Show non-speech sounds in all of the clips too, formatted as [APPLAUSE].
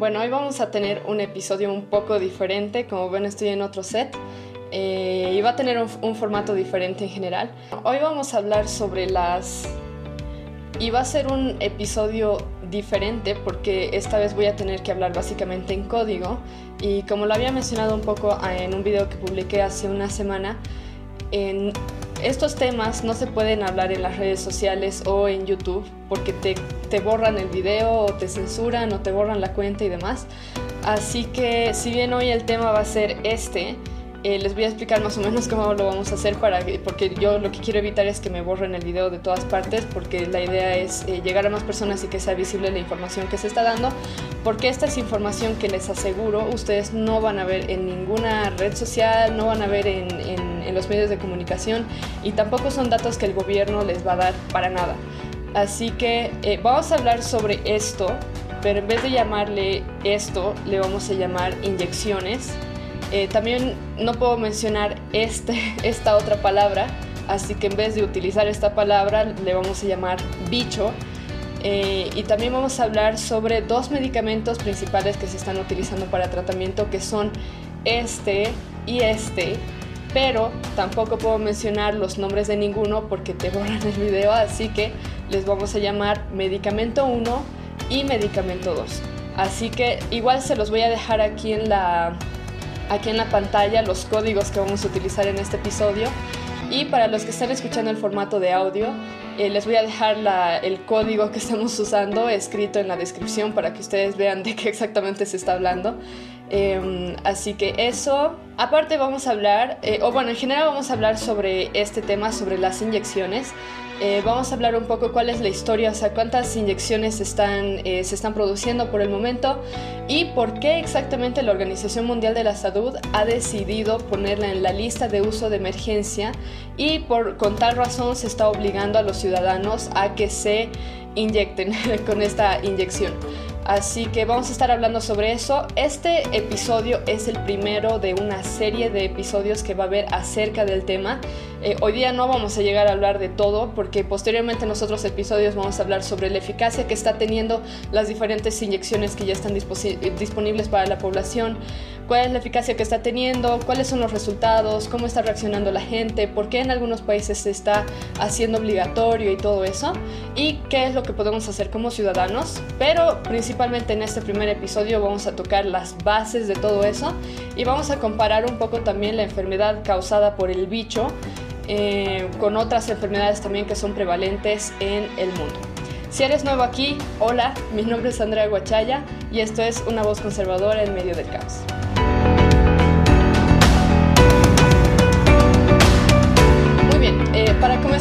Bueno, hoy vamos a tener un episodio un poco diferente, como ven estoy en otro set eh, y va a tener un, formato diferente en general. Hoy vamos a hablar sobre las... y va a ser un episodio diferente porque esta vez voy a tener que hablar básicamente en código y como lo había mencionado un poco en un video que publiqué hace una semana, en estos temas no se pueden hablar en las redes sociales o en YouTube porque te, te, borran el video o te censuran o te borran la cuenta y demás. Así que si bien hoy el tema va a ser este, eh, les voy a explicar más o menos cómo lo vamos a hacer para porque yo lo que quiero evitar es que me borren el video de todas partes porque la idea es eh, llegar a más personas y que sea visible la información que se está dando porque esta es información que les aseguro ustedes no van a ver en ninguna red social, no van a ver en, en, los medios de comunicación y tampoco son datos que el gobierno les va a dar para nada. Así que eh, vamos a hablar sobre esto, pero en vez de llamarle esto, le vamos a llamar inyecciones eh, también no puedo mencionar este, [LAUGHS] esta otra palabra, así que en vez de utilizar esta palabra le vamos a llamar bicho. Eh, y también vamos a hablar sobre dos medicamentos principales que se están utilizando para tratamiento, que son este y este, pero tampoco puedo mencionar los nombres de ninguno porque te borran el video, así que les vamos a llamar medicamento 1 y medicamento 2. Así que igual se los voy a dejar aquí en la, aquí en la pantalla los códigos que vamos a utilizar en este episodio. Y para los que están escuchando el formato de audio, eh, les voy a dejar el código que estamos usando escrito en la descripción para que ustedes vean de qué exactamente se está hablando. Em, así que eso, aparte vamos a hablar, eh, o bueno, en general vamos a hablar sobre este tema, sobre las inyecciones. Eh, vamos a hablar un poco cuál es la historia, o sea, cuántas inyecciones están, eh, se están produciendo por el momento y por qué exactamente la Organización Mundial de la Salud ha decidido ponerla en la lista de uso de emergencia y por, con tal razón se está obligando a los ciudadanos a que se inyecten [LAUGHS] con esta inyección. Así que vamos a estar hablando sobre eso. Este episodio es el primero de una serie de episodios que va a haber acerca del tema. Eh, hoy día no vamos a llegar a hablar de todo porque posteriormente en los otros episodios vamos a hablar sobre la eficacia que está teniendo las diferentes inyecciones que ya están disponibles para la población, cuál es la eficacia que está teniendo, cuáles son los resultados, cómo está reaccionando la gente, por qué en algunos países se está haciendo obligatorio y todo eso, y qué es lo que podemos hacer como ciudadanos. Pero principalmente en este primer episodio vamos a tocar las bases de todo eso y vamos a comparar un poco también la enfermedad causada por el bicho eh, con otras enfermedades también que son prevalentes en el mundo. Si eres nuevo aquí, hola, mi nombre es Andrea Guachaya y esto es Una voz conservadora en medio del caos.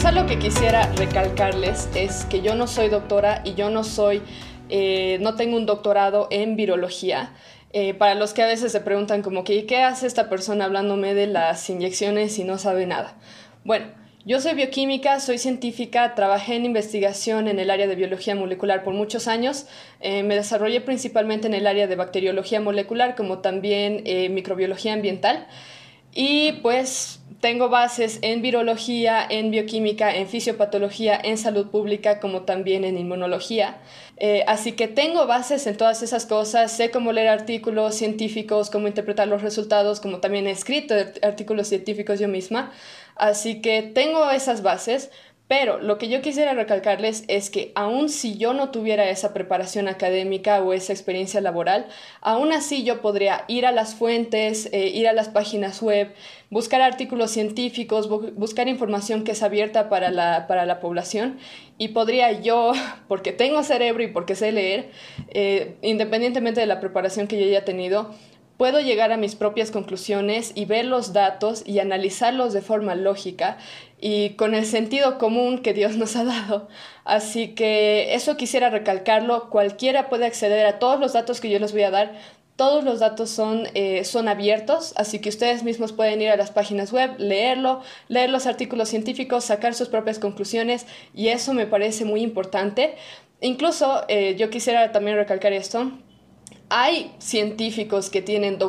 Comenzar lo que quisiera recalcarles es que yo no soy doctora y yo no soy, eh, no tengo un doctorado en virología. Eh, para los que a veces se preguntan como que, ¿qué hace esta persona hablándome de las inyecciones y no sabe nada? Bueno, yo soy bioquímica, soy científica, trabajé en investigación en el área de biología molecular por muchos años. me desarrollé principalmente en el área de bacteriología molecular como también microbiología ambiental. Y pues tengo bases en virología, en bioquímica, en fisiopatología, en salud pública, como también en inmunología. Eh, así que tengo bases en todas esas cosas, sé cómo leer artículos científicos, cómo interpretar los resultados, como también he escrito artículos científicos yo misma. Así que tengo esas bases, pero lo que yo quisiera recalcarles es que aun si yo no tuviera esa preparación académica o esa experiencia laboral, aún así yo podría ir a las fuentes, eh, ir a las páginas web, buscar artículos científicos, buscar información que es abierta para la, para la población y podría yo, [LAUGHS] porque tengo cerebro y porque sé leer, eh, independientemente de la preparación que yo haya tenido, puedo llegar a mis propias conclusiones y ver los datos y analizarlos de forma lógica y con el sentido común que Dios nos ha dado. Así que eso quisiera recalcarlo. Cualquiera puede acceder a todos los datos que yo les voy a dar. Todos los datos son, eh, son abiertos, así que ustedes mismos pueden ir a las páginas web, leerlo, leer los artículos científicos, sacar sus propias conclusiones y eso me parece muy importante. Incluso eh, yo quisiera también recalcar esto hay científicos que tienen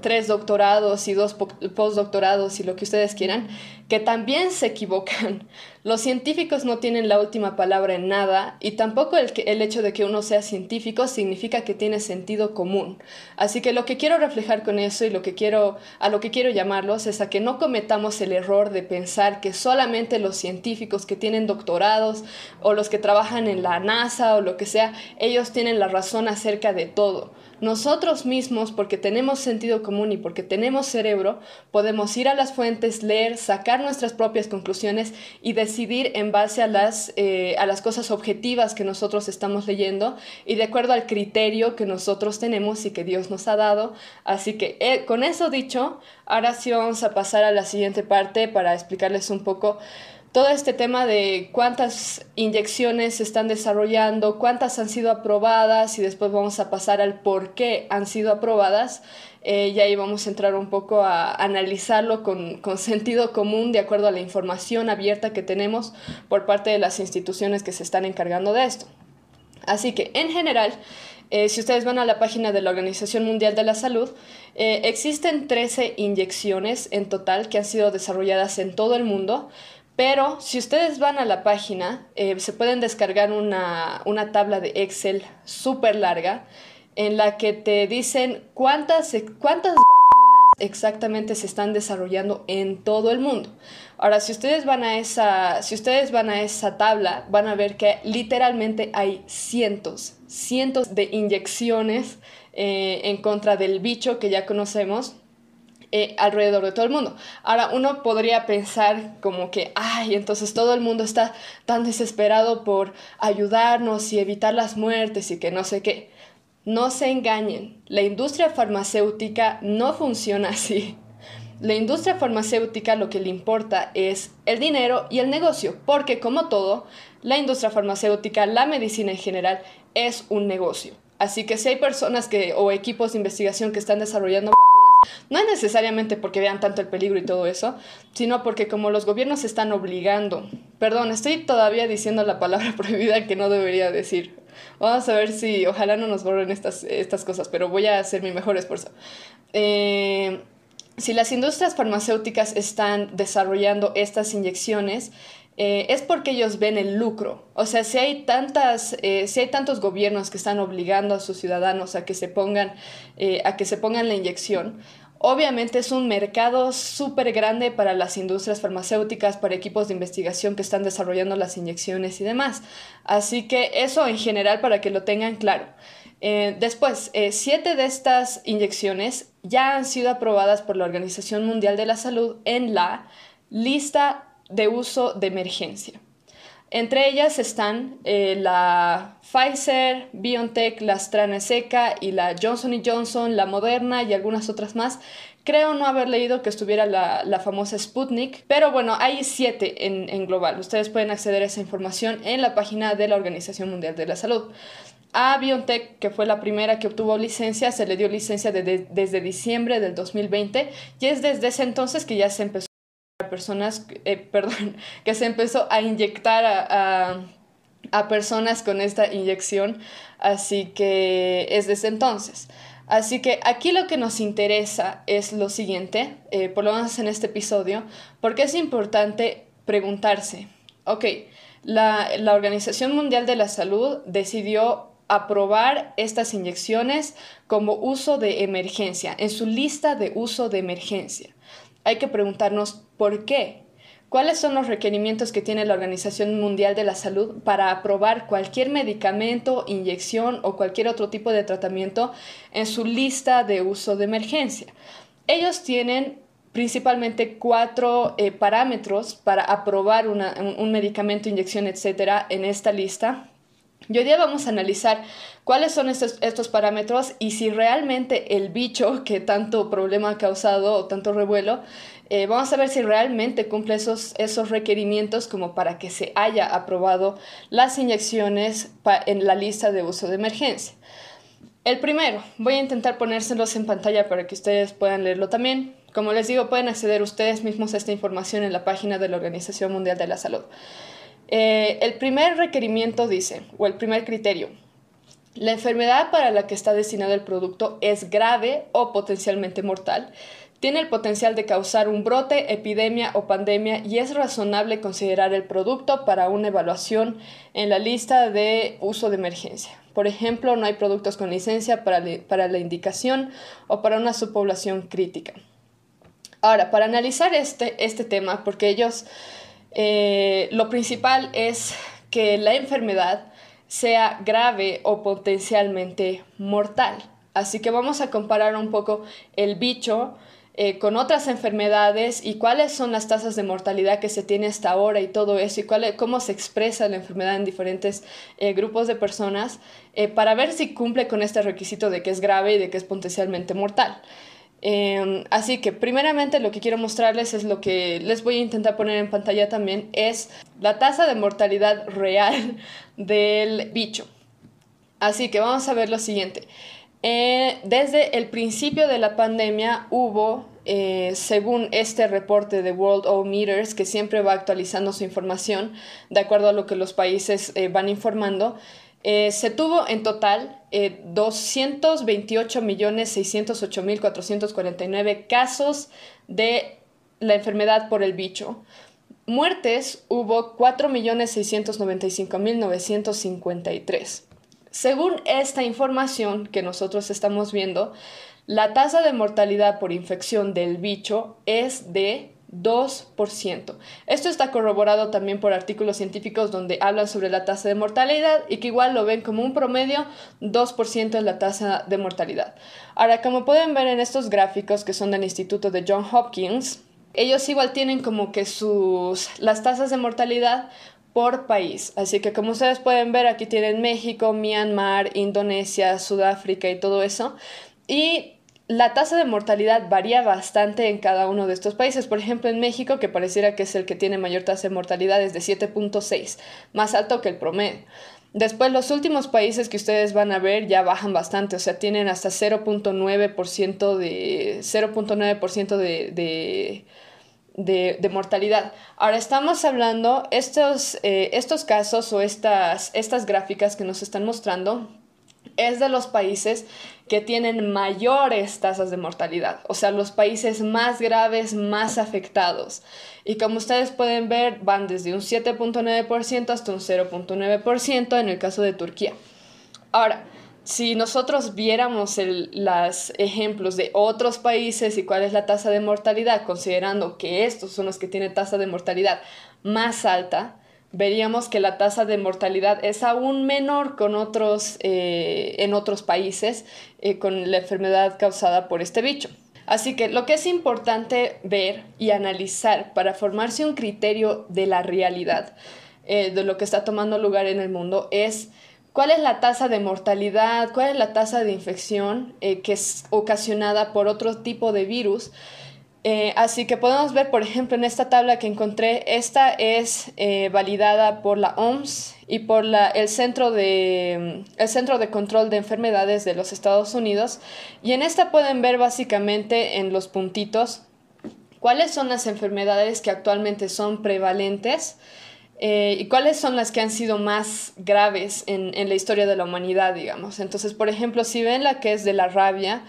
tres doctorados y dos postdoctorados y lo que ustedes quieran, que también se equivocan. Los científicos no tienen la última palabra en nada y tampoco el, el hecho de que uno sea científico significa que tiene sentido común. Así que lo que quiero reflejar con eso y lo que quiero, a lo que quiero llamarlos es a que no cometamos el error de pensar que solamente los científicos que tienen doctorados o los que trabajan en la NASA o lo que sea, ellos tienen la razón acerca de todo. Nosotros mismos, porque tenemos sentido común y porque tenemos cerebro, podemos ir a las fuentes, leer, sacar nuestras propias conclusiones y decidir en base a las, eh, a las cosas objetivas que nosotros estamos leyendo y de acuerdo al criterio que nosotros tenemos y que Dios nos ha dado. Así que eh, con eso dicho, ahora sí vamos a pasar a la siguiente parte para explicarles un poco todo este tema de cuántas inyecciones se están desarrollando, cuántas han sido aprobadas y después vamos a pasar al por qué han sido aprobadas. Eh, y ahí vamos a entrar un poco a analizarlo con, con, sentido común de acuerdo a la información abierta que tenemos por parte de las instituciones que se están encargando de esto. Así que en general, eh, si ustedes van a la página de la Organización Mundial de la Salud, eh, existen 13 inyecciones en total que han sido desarrolladas en todo el mundo pero si ustedes van a la página, eh, se pueden descargar una, tabla de Excel súper larga en la que te dicen cuántas, cuántas vacunas exactamente se están desarrollando en todo el mundo. Ahora, si ustedes van a esa, si ustedes van a esa tabla, van a ver que literalmente hay cientos, cientos de inyecciones eh, en contra del bicho que ya conocemos eh, alrededor de todo el mundo. Ahora, uno podría pensar como que, ay, entonces todo el mundo está tan desesperado por ayudarnos y evitar las muertes y que no sé qué. No se engañen, la industria farmacéutica no funciona así. La industria farmacéutica lo que le importa es el dinero y el negocio, porque como todo, la industria farmacéutica, la medicina en general, es un negocio. Así que si hay personas que, o equipos de investigación que están desarrollando no es necesariamente porque vean tanto el peligro y todo eso, sino porque como los gobiernos están obligando, perdón, estoy todavía diciendo la palabra [LAUGHS] prohibida que no debería decir. Vamos a ver si, ojalá no nos borren estas, estas cosas, pero voy a hacer mi mejor esfuerzo. Eh, si las industrias farmacéuticas están desarrollando estas inyecciones, eh, es porque ellos ven el lucro. O sea, si hay, tantas, eh, si hay tantos gobiernos que están obligando a sus ciudadanos a que se pongan, eh, a que se pongan la inyección, obviamente es un mercado súper grande para las industrias farmacéuticas, para equipos de investigación que están desarrollando las inyecciones y demás. Así que eso en general para que lo tengan claro. después, siete de estas inyecciones ya han sido aprobadas por la Organización Mundial de la Salud en la lista de uso de emergencia. Entre ellas están eh, la Pfizer, BioNTech, la AstraZeneca y la Johnson Johnson, la Moderna y algunas otras más. Creo no haber leído que estuviera la, famosa Sputnik, pero bueno, hay siete en, global. Ustedes pueden acceder a esa información en la página de la Organización Mundial de la Salud. A BioNTech, que fue la primera que obtuvo licencia, se le dio licencia desde diciembre del 2020 y es desde ese entonces que ya se empezó personas, eh, [LAUGHS] perdón, que se empezó a inyectar a, a, personas con esta inyección, así que es desde entonces. Así que aquí lo que nos interesa es lo siguiente, eh, por lo menos en este episodio, porque es importante preguntarse, ok, la, la Organización Mundial de la Salud decidió aprobar estas inyecciones como uso de emergencia, en su lista de uso de emergencia hay que preguntarnos por qué. ¿Cuáles son los requerimientos que tiene la Organización Mundial de la Salud para aprobar cualquier medicamento, inyección o cualquier otro tipo de tratamiento en su lista de uso de emergencia? Ellos tienen principalmente cuatro eh, parámetros para aprobar un, medicamento, inyección, etcétera, en esta lista. Y hoy día vamos a analizar cuáles son estos, estos, parámetros y si realmente el bicho que tanto problema ha causado o tanto revuelo, eh, vamos a ver si realmente cumple esos, esos requerimientos como para que se haya aprobado las inyecciones en la lista de uso de emergencia. El primero, voy a intentar ponérselos en pantalla para que ustedes puedan leerlo también. Como les digo, pueden acceder ustedes mismos a esta información en la página de la Organización Mundial de la Salud. Eh, el primer requerimiento dice, o el primer criterio, la enfermedad para la que está destinado el producto es grave o potencialmente mortal, tiene el potencial de causar un brote, epidemia o pandemia y es razonable considerar el producto para una evaluación en la lista de uso de emergencia. Por ejemplo, no hay productos con licencia para, la indicación o para una subpoblación crítica. Ahora, para analizar este, este tema, porque ellos, eh, lo principal es que la enfermedad sea grave o potencialmente mortal. Así que vamos a comparar un poco el bicho eh, con otras enfermedades y cuáles son las tasas de mortalidad que se tiene hasta ahora y todo eso y cuál, cómo se expresa la enfermedad en diferentes eh, grupos de personas eh, para ver si cumple con este requisito de que es grave y de que es potencialmente mortal. Em, así que primeramente lo que quiero mostrarles es lo que les voy a intentar poner en pantalla también es la tasa de mortalidad real [LAUGHS] del bicho. Así que vamos a ver lo siguiente. Eh, desde el principio de la pandemia hubo, eh, según este reporte de World O Meters, que siempre va actualizando su información de acuerdo a lo que los países eh, van informando, se tuvo en total 228.608.449 casos de la enfermedad por el bicho. Muertes hubo 4.695.953. Según esta información que nosotros estamos viendo, la tasa de mortalidad por infección del bicho es de 2%. Esto está corroborado también por artículos científicos donde hablan sobre la tasa de mortalidad y que igual lo ven como un promedio, 2% es la tasa de mortalidad. Ahora, como pueden ver en estos gráficos que son del Instituto de John Hopkins, ellos igual tienen como que sus las tasas de mortalidad por país. Así que como ustedes pueden ver, aquí tienen México, Myanmar, Indonesia, Sudáfrica y todo eso. Y la tasa de mortalidad varía bastante en cada uno de estos países. Por ejemplo, en México, que pareciera que es el que tiene mayor tasa de mortalidad, es de 7.6, más alto que el promedio. Después, los últimos países que ustedes van a ver ya bajan bastante, o sea, tienen hasta 0.9% de 0.9% de de, mortalidad. Ahora estamos hablando, estos, eh, estos casos o estas, estas gráficas que nos están mostrando es de los países que tienen mayores tasas de mortalidad, o sea, los países más graves, más afectados. Y como ustedes pueden ver, van desde un 7.9% hasta un 0.9% en el caso de Turquía. Ahora, si nosotros viéramos los ejemplos de otros países y cuál es la tasa de mortalidad, considerando que estos son los que tienen tasa de mortalidad más alta, veríamos que la tasa de mortalidad es aún menor con otros, eh, en otros países eh, con la enfermedad causada por este bicho. Así que lo que es importante ver y analizar para formarse un criterio de la realidad eh, de lo que está tomando lugar en el mundo es ¿Cuál es la tasa de mortalidad? ¿Cuál es la tasa de infección eh, que es ocasionada por otro tipo de virus? Eh, así que podemos ver, por ejemplo, en esta tabla que encontré, esta es eh, validada por la OMS y por la, el, Centro de, el Centro de Control de Enfermedades de los Estados Unidos. Y en esta pueden ver básicamente en los puntitos cuáles son las enfermedades que actualmente son prevalentes eh, y cuáles son las que han sido más graves en, la historia de la humanidad, digamos. Entonces, por ejemplo, si ven la que es de la rabia,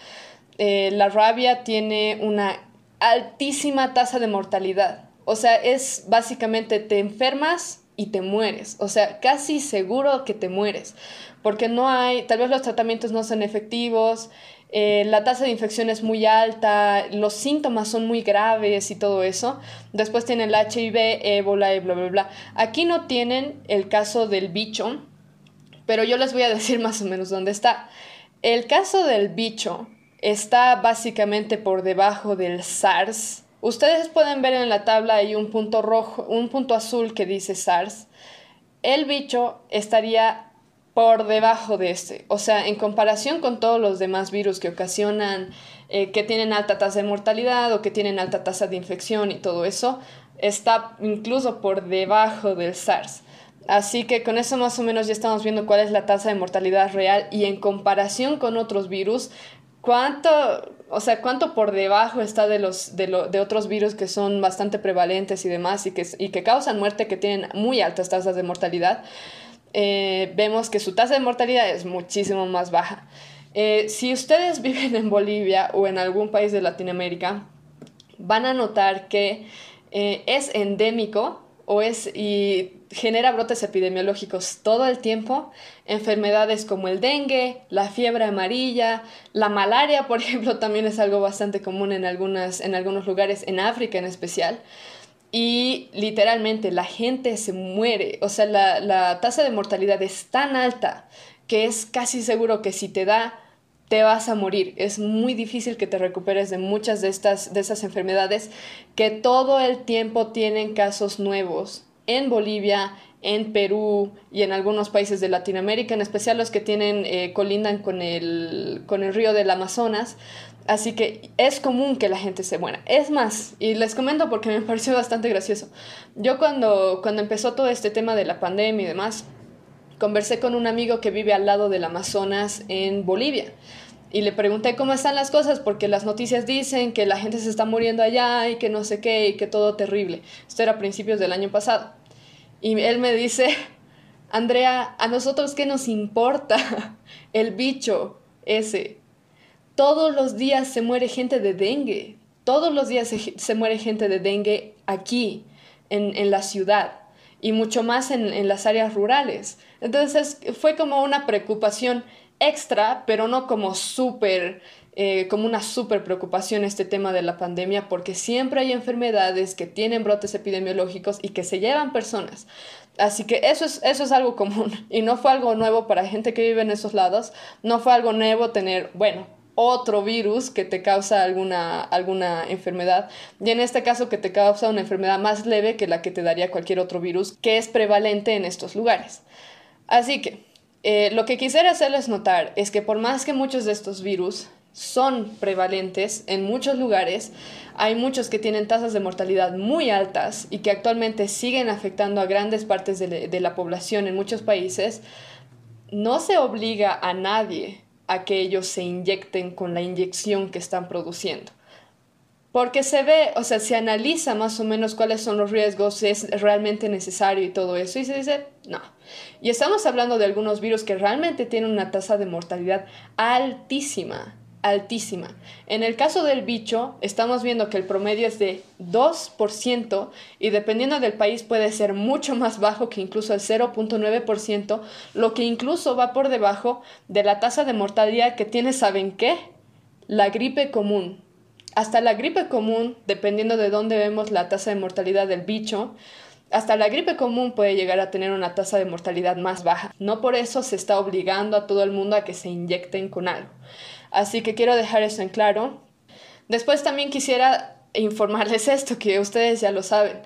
eh, la rabia tiene una altísima tasa de mortalidad. O sea, es básicamente te enfermas y te mueres. O sea, casi seguro que te mueres. Porque no hay, tal vez los tratamientos no son efectivos, eh, la tasa de infección es muy alta, los síntomas son muy graves y todo eso. Después tienen el HIV, ébola y bla, bla, bla. Aquí no tienen el caso del bicho, pero yo les voy a decir [LAUGHS] más o menos dónde está. El caso del bicho está básicamente por debajo del SARS. Ustedes pueden ver en la tabla hay un punto rojo, un punto azul que dice SARS. El bicho estaría por debajo de este. O sea, en comparación con todos los demás virus que ocasionan, eh, que tienen alta tasa de mortalidad o que tienen alta tasa de infección y todo eso, está incluso por debajo del SARS. Así que con eso más o menos ya estamos viendo cuál es la tasa de mortalidad real y en comparación con otros virus, cuánto, o sea, cuánto por debajo está de los de, de otros virus que son bastante prevalentes y demás y que, y que causan muerte, que tienen muy altas tasas de mortalidad. Eh, vemos que su tasa de mortalidad es muchísimo más baja. Eh, si ustedes [LAUGHS] viven en Bolivia o en algún país de Latinoamérica, van a notar que eh, es endémico o es y genera brotes epidemiológicos todo el tiempo, enfermedades como el dengue, la fiebre amarilla, la malaria, por [LAUGHS] ejemplo, también es algo bastante común en, algunas, en algunos lugares, en África en especial. Y literalmente la gente se muere, o sea, la, la tasa de mortalidad es tan alta que es casi seguro que si te da te vas a morir. Es muy difícil que te recuperes de muchas de estas de enfermedades que todo el tiempo tienen casos nuevos en Bolivia, en Perú y en algunos países de Latinoamérica, en especial los que tienen eh, colindan con el, con el río del Amazonas. Así que es común que la gente se muera. Es más, y les comento porque me [LAUGHS] pareció bastante gracioso. Yo cuando, cuando empezó todo este tema de la pandemia y demás, conversé con un amigo que vive al lado del Amazonas en Bolivia y le pregunté cómo están las cosas porque las noticias dicen que la gente se está muriendo allá y que no sé qué y que todo terrible. Esto era a principios del año pasado. Y él me dice, Andrea, ¿a nosotros qué nos importa [LAUGHS] el bicho ese? Todos los días se muere gente de dengue. Todos los días se, muere gente de dengue aquí, en, en la ciudad, y mucho más en, en las áreas rurales. Entonces fue como una preocupación extra, pero no como súper, eh, como una súper preocupación este tema de la pandemia, porque siempre hay enfermedades que tienen brotes epidemiológicos y que se llevan personas. Así que eso es, eso es algo común [LAUGHS] y no fue algo nuevo para gente que vive en esos lados, no fue algo nuevo tener, bueno, otro virus que te causa alguna, alguna enfermedad y en este caso que te causa una enfermedad más leve que la que te daría cualquier otro virus que es prevalente en estos lugares. Así que eh, lo que quisiera hacerles notar es que por más que muchos de estos virus son prevalentes en muchos lugares, hay muchos que tienen tasas de mortalidad muy altas y que actualmente siguen afectando a grandes partes de, la población en muchos países, no se obliga a nadie a que ellos se inyecten con la inyección que están produciendo. Porque se ve, o sea, se analiza más o menos cuáles son los riesgos, si es realmente necesario y todo eso, y se dice, no. Y estamos hablando de algunos virus que realmente tienen una tasa de mortalidad altísima, altísima. En el caso del bicho, estamos viendo que el promedio es de 2% y dependiendo del país puede ser mucho más bajo que incluso el 0.9%, lo que incluso va por debajo de la tasa de mortalidad que tiene, ¿saben qué? La gripe común hasta la gripe común, dependiendo de dónde vemos la tasa de mortalidad del bicho, hasta la gripe común puede llegar a tener una tasa de mortalidad más baja. No por eso se está obligando a todo el mundo a que se inyecten con algo. Así que quiero dejar eso en claro. Después también quisiera informarles esto, que ustedes ya lo saben.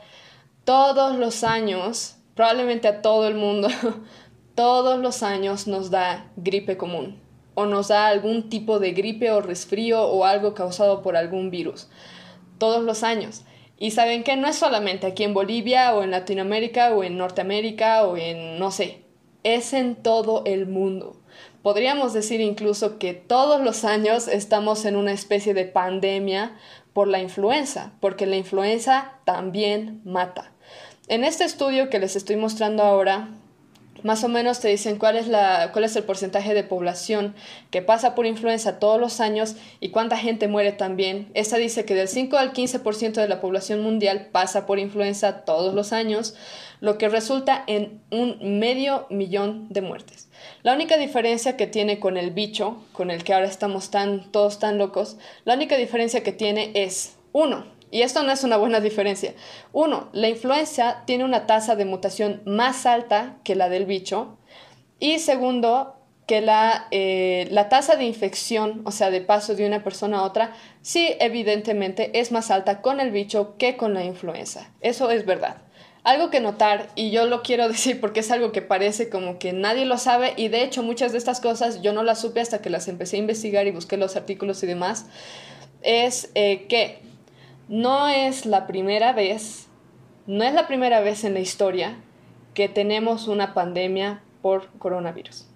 Todos los años, probablemente a todo el mundo, [LAUGHS] todos los años nos da gripe común o nos da algún tipo de gripe o resfrío o algo causado por algún virus. Todos los años. Y saben que no es solamente aquí en Bolivia o en Latinoamérica o en Norteamérica o en, no sé, es en todo el mundo. Podríamos decir incluso que todos los años estamos en una especie de pandemia por la influenza, porque la influenza también mata. En este estudio que les estoy mostrando ahora, más o menos te dicen cuál es, la, cuál es el porcentaje de población que pasa por influenza todos los años y cuánta gente muere también. Esta dice que del 5 al 15% de la población mundial pasa por influenza todos los años, lo que resulta en un medio millón de muertes. La única diferencia que tiene con el bicho, con el que ahora estamos tan, todos tan locos, la única diferencia que tiene es, uno, y esto no es una buena diferencia. Uno, la influenza tiene una tasa de mutación más alta que la del bicho. Y segundo, que la, eh, la tasa de infección, o sea, de paso de una persona a otra, sí, evidentemente es más alta con el bicho que con la influenza. Eso es verdad. Algo que notar, y yo lo quiero [LAUGHS] decir porque es algo que parece como que nadie lo sabe, y de hecho muchas de estas cosas yo no las supe hasta que las empecé a investigar y busqué los artículos y demás, es eh, que no es la primera vez, no es la primera vez en la historia que tenemos una pandemia por coronavirus.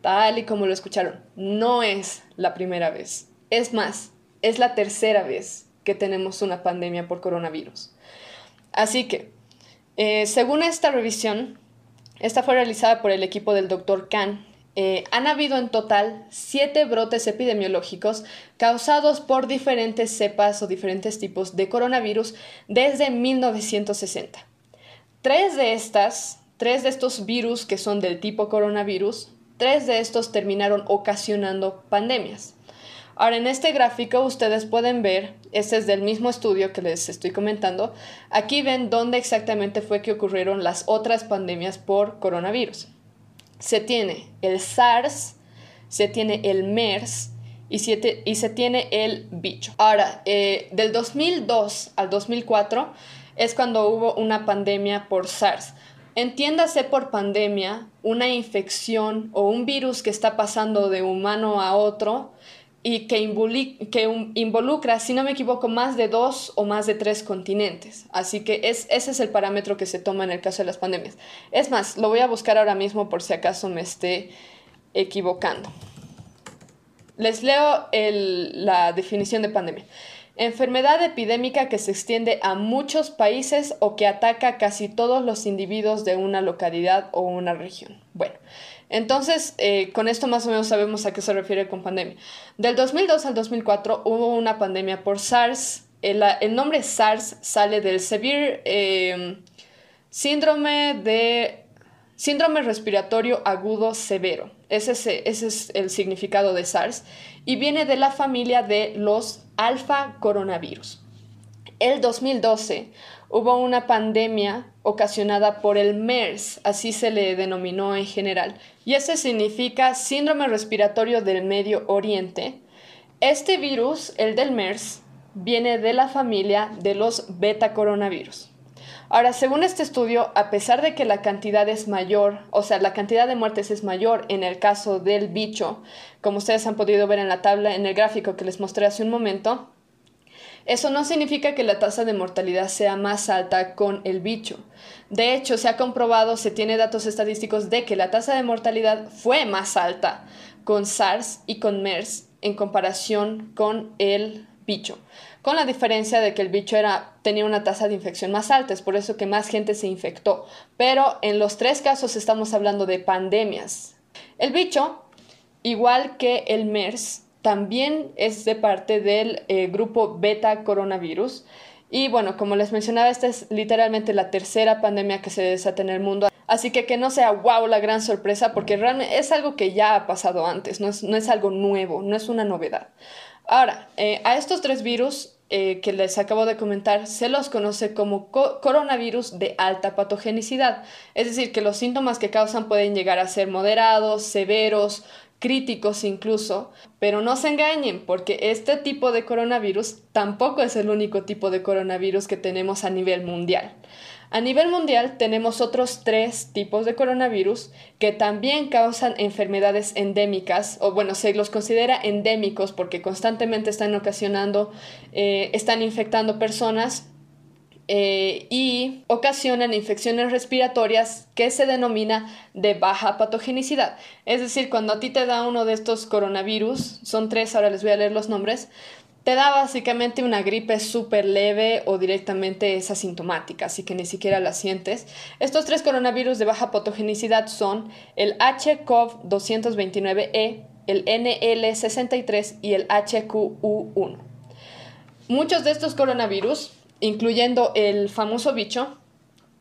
Tal y como lo escucharon, no es la primera vez. Es más, es la tercera vez que tenemos una pandemia por coronavirus. Así que, eh, según esta revisión, esta fue realizada por el equipo del Dr. Khan eh, han habido en total siete brotes epidemiológicos causados por diferentes cepas o diferentes tipos de coronavirus desde 1960. Tres de estas, tres de estos virus que son del tipo coronavirus, tres de estos terminaron ocasionando pandemias. Ahora, en este gráfico ustedes pueden ver, este es del mismo estudio que les estoy comentando, aquí ven dónde exactamente fue que ocurrieron las otras pandemias por coronavirus se tiene el SARS, se tiene el MERS y y se tiene el bicho. Ahora, eh, del 2002 al 2004 es cuando hubo una pandemia por SARS. Entiéndase por pandemia una infección o un virus que está pasando de humano a otro y que, involucra, si no me equivoco, más de dos o más de tres continentes. Así que es, ese es el parámetro que se toma en el caso de las pandemias. Es más, lo voy a buscar ahora mismo por si acaso me esté equivocando. Les leo la definición de pandemia. Enfermedad epidémica que se extiende a muchos países o que ataca a casi todos los individuos de una localidad o una región. Bueno, entonces, eh, con esto más o menos sabemos a qué se refiere con pandemia. Del 2002 al 2004 hubo una pandemia por SARS. El, nombre SARS sale del Severe eh, síndrome de síndrome respiratorio agudo severo. Ese es, ese es el significado de SARS y viene de la familia de los alfa coronavirus. El 2012 hubo una pandemia ocasionada por el MERS, así se le denominó en general, y ese significa síndrome respiratorio del Medio Oriente. Este virus, el del MERS, viene de la familia de los beta coronavirus. Ahora, según este estudio, a pesar de que la cantidad es mayor, o sea, la cantidad de muertes es mayor en el caso del bicho, como ustedes han podido ver en la tabla, en el gráfico que les mostré hace un momento, eso no significa que la tasa de mortalidad sea más alta con el bicho. De hecho, se ha comprobado, se tiene datos estadísticos de que la tasa de mortalidad fue más alta con SARS y con MERS en comparación con el bicho, con la diferencia de que el bicho tenía una tasa de infección más alta, es por eso que más gente se infectó. Pero en los tres casos estamos hablando de pandemias. El bicho, igual que el MERS, también es de parte del eh, grupo beta coronavirus. Y bueno, como les mencionaba, esta es literalmente la tercera pandemia que se desata en el mundo. Así que que no sea wow la gran sorpresa, porque realmente es algo que ya ha pasado antes, no es, algo nuevo, no es una novedad. Ahora, eh, a estos tres virus eh, que les acabo de comentar se los conoce como coronavirus de alta patogenicidad, es decir, que los síntomas que causan pueden llegar a ser moderados, severos, críticos incluso, pero no se engañen porque este tipo de coronavirus tampoco es el único tipo de coronavirus que tenemos a nivel mundial. A nivel mundial tenemos otros tres tipos de coronavirus que también causan enfermedades endémicas, o bueno, se los considera endémicos porque constantemente están ocasionando, eh, están infectando personas eh, y ocasionan infecciones respiratorias que se denomina de baja patogenicidad. Es decir, cuando a ti te da uno de estos coronavirus, son tres, ahora les voy a leer los nombres, te da básicamente una gripe súper leve o directamente es asintomática, así que ni siquiera la sientes. Estos tres coronavirus de baja patogenicidad son el HCOV229E, el NL63 y el HQU1. Muchos de estos coronavirus incluyendo el famoso bicho,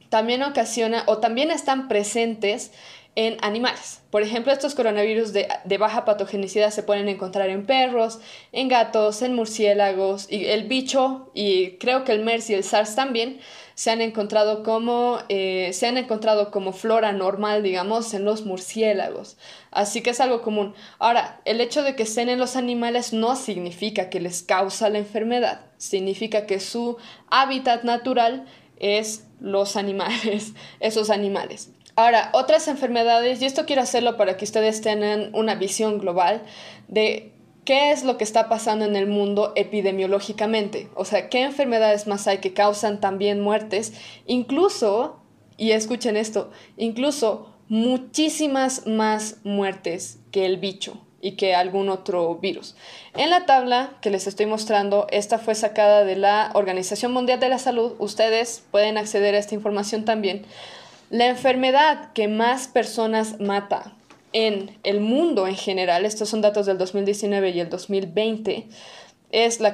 también ocasiona o también están presentes en animales. Por ejemplo, estos coronavirus de, baja patogenicidad se pueden encontrar en perros, en gatos, en murciélagos, y el bicho, y creo que el MERS y el SARS también, se han encontrado como, eh, se han encontrado como flora normal, digamos, en los murciélagos. Así que es algo común. Ahora, el hecho de que estén en los animales no significa que les causa la enfermedad, significa que su hábitat natural es los animales, [LAUGHS] esos animales. Ahora, otras enfermedades, y esto quiero hacerlo para que ustedes tengan una visión global de qué es lo que está pasando en el mundo epidemiológicamente. O sea, qué enfermedades más hay que causan también muertes. Incluso, y escuchen esto, incluso muchísimas más muertes que el bicho y que algún otro virus. En la tabla que les estoy mostrando, esta fue sacada de la Organización Mundial de la Salud. Ustedes pueden acceder a esta información también. La enfermedad que más personas mata en el mundo en general, estos son datos del 2019 y el 2020, es la,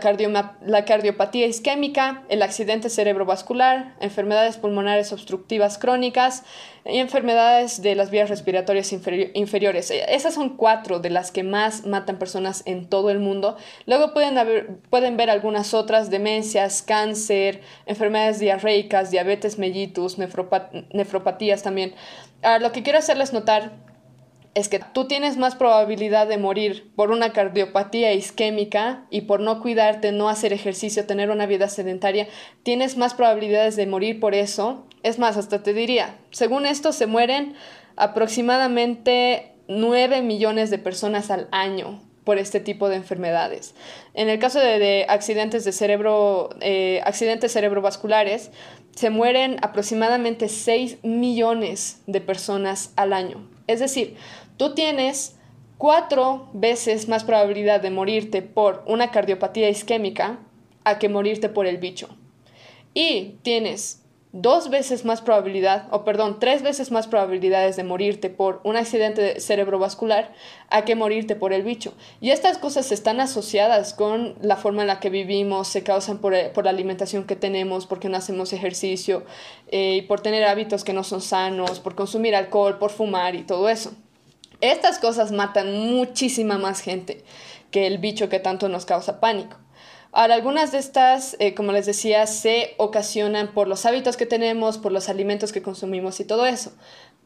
la, cardiopatía isquémica, el accidente cerebrovascular, enfermedades pulmonares obstructivas crónicas y enfermedades de las vías respiratorias inferiores. Esas son cuatro de las que más matan personas en todo el mundo. Luego pueden, pueden ver algunas otras, demencias, cáncer, enfermedades diarreicas, diabetes mellitus, nefropatías también. Ah, lo que quiero hacerles notar es que tú tienes más probabilidad de morir por una cardiopatía isquémica y por no cuidarte, no hacer ejercicio, tener una vida sedentaria, tienes más probabilidades de morir por eso. Es más, hasta te diría, según esto se mueren aproximadamente 9 millones de personas al año por este tipo de enfermedades. En el caso de, accidentes de cerebro, eh, accidentes cerebrovasculares, se mueren aproximadamente 6 millones de personas al año. Es decir, tú tienes cuatro veces más probabilidad de morirte por una cardiopatía isquémica a que morirte por el bicho. Y tienes dos veces más probabilidad, o perdón, tres veces más probabilidades de morirte por un accidente cerebrovascular a que morirte por el bicho. Y estas cosas están asociadas con la forma en la que vivimos, se causan por, eh, la alimentación que tenemos, porque no hacemos ejercicio, eh, por tener hábitos que no son sanos, por consumir alcohol, por fumar y todo eso. Estas cosas matan muchísima más gente que el bicho que tanto nos causa pánico. Ahora, algunas de estas, eh, como les decía, se ocasionan por los hábitos que tenemos, por los alimentos que consumimos y todo eso.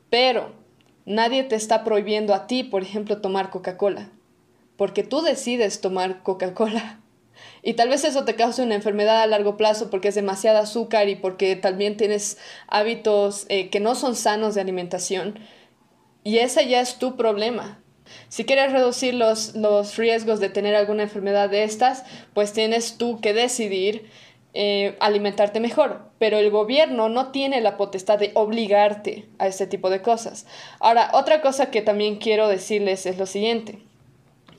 Pero nadie te está prohibiendo a ti, por ejemplo, tomar Coca-Cola. Porque tú decides tomar Coca-Cola. [LAUGHS] Y tal vez eso te cause una enfermedad a largo plazo porque es demasiado azúcar y porque también tienes hábitos eh, que no son sanos de alimentación. Y ese ya es tu problema. Si quieres reducir los, los riesgos de tener alguna enfermedad de estas, pues tienes tú que decidir eh, alimentarte mejor, pero el gobierno no tiene la potestad de obligarte a este tipo de cosas. Ahora, otra cosa que también quiero decirles es lo siguiente.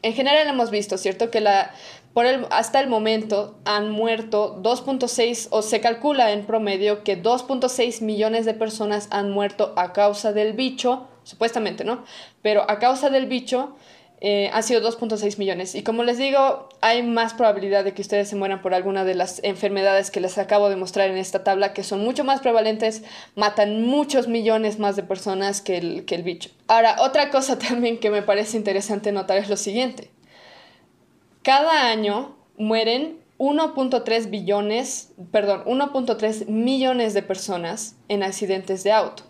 En general hemos visto, ¿cierto? Que la, por el, hasta el momento han muerto 2.6 o se calcula en promedio que 2.6 millones de personas han muerto a causa del bicho supuestamente, ¿no? Pero a causa del bicho eh, han sido 2.6 millones. Y como les digo, hay más probabilidad de que ustedes se mueran por alguna de las enfermedades que les acabo de mostrar en esta tabla, que son mucho más prevalentes, matan muchos millones más de personas que el, que el bicho. Ahora, otra cosa [LAUGHS] también que me parece interesante notar es lo siguiente. Cada año mueren 1.3 billones, perdón, 1.3 millones de personas en accidentes de auto.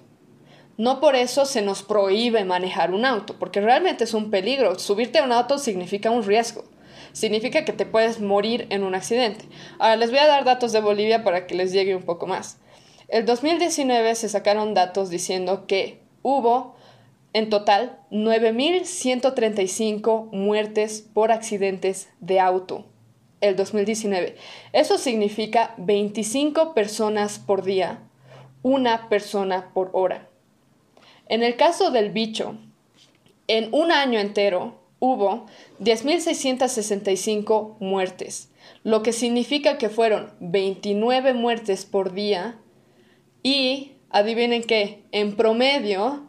No por eso se nos prohíbe manejar un auto, porque realmente es un peligro. Subirte a un auto significa un riesgo. Significa que te puedes morir en un accidente. Ahora les voy a dar datos de Bolivia para que les llegue un poco más. El 2019 se sacaron datos diciendo que hubo en total 9.135 muertes por accidentes de auto el 2019. Eso significa 25 personas por día, una persona por hora. En el caso del bicho, en un año entero hubo 10.665 muertes, lo que significa que fueron 29 muertes por día y, adivinen qué, en promedio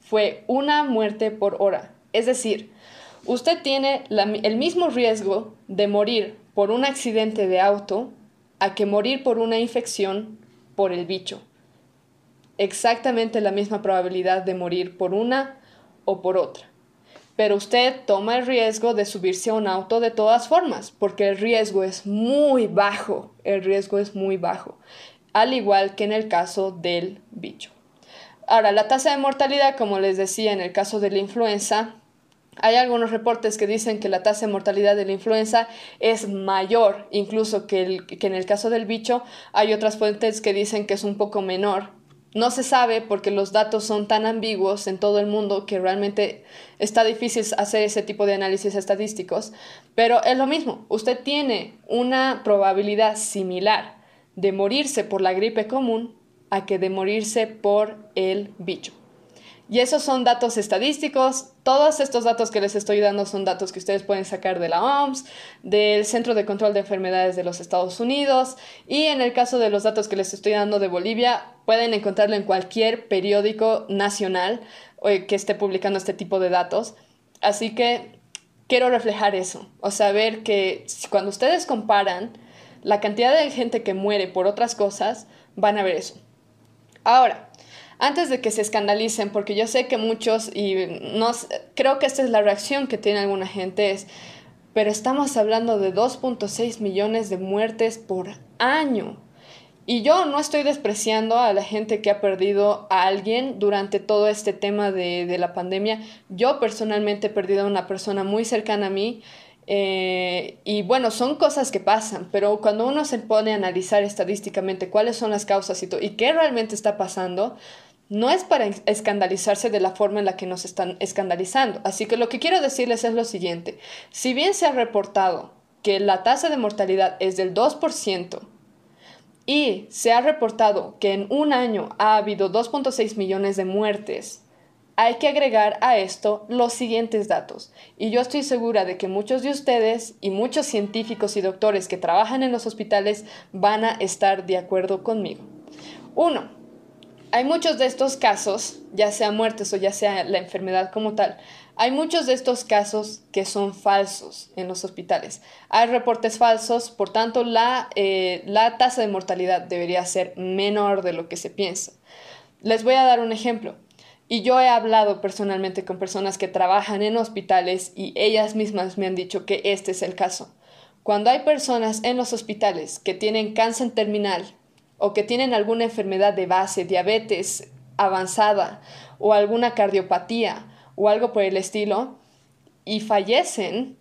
fue una muerte por hora. Es decir, usted tiene el mismo riesgo de morir por un accidente de auto a que morir por una infección por el bicho exactamente la misma probabilidad de morir por una o por otra. Pero usted toma el riesgo de subirse a un auto de todas formas, porque el riesgo es muy bajo, el riesgo es muy bajo, al igual que en el caso del bicho. Ahora, la tasa de mortalidad, como les decía en el caso de la influenza, hay algunos reportes que dicen que la tasa de mortalidad de la influenza es mayor incluso que, que en el caso del bicho. Hay otras fuentes que dicen que es un poco menor, no se sabe porque los datos son tan ambiguos en todo el mundo que realmente está difícil hacer ese tipo de análisis estadísticos, pero es lo mismo, usted tiene una probabilidad similar de morirse por la gripe común a que de morirse por el bicho. Y esos son datos estadísticos. Todos estos datos que les estoy dando son datos que ustedes pueden sacar de la OMS, del Centro de Control de Enfermedades de los Estados Unidos y en el caso de los datos que les estoy dando de Bolivia, pueden encontrarlo en cualquier periódico nacional que esté publicando este tipo de datos. Así que quiero reflejar eso, o sea, ver que cuando ustedes comparan la cantidad de gente que muere por otras cosas, van a ver eso. Ahora, antes de que se escandalicen, porque yo sé que muchos, y no, creo que esta es la reacción que tiene alguna gente, es, pero estamos hablando de 2.6 millones de muertes por año. Y yo no estoy despreciando a la gente que ha perdido a alguien durante todo este tema de, de la pandemia. Yo personalmente he perdido a una persona muy cercana a mí. Eh, y bueno, son cosas que pasan, pero cuando uno se pone a analizar estadísticamente cuáles son las causas y, y qué realmente está pasando, no es para escandalizarse de la forma en la que nos están escandalizando. Así que lo que quiero decirles es lo siguiente. Si bien se ha reportado que la tasa de mortalidad es del 2%, y se ha reportado que en un año ha habido 2.6 millones de muertes, hay que agregar a esto los siguientes datos. Y yo estoy segura de que muchos de ustedes y muchos científicos y doctores que trabajan en los hospitales van a estar de acuerdo conmigo. Uno, hay muchos de estos casos, ya sea muertes o ya sea la enfermedad como tal, hay muchos de estos casos que son falsos en los hospitales. Hay reportes falsos, por tanto la, eh, la tasa de mortalidad debería ser menor de lo que se piensa. Les voy a dar un ejemplo. Y yo he hablado personalmente con personas que trabajan en hospitales y ellas mismas me han dicho que este es el caso. Cuando hay personas en los hospitales que tienen cáncer terminal o que tienen alguna enfermedad de base, diabetes avanzada o alguna cardiopatía o algo por el estilo y fallecen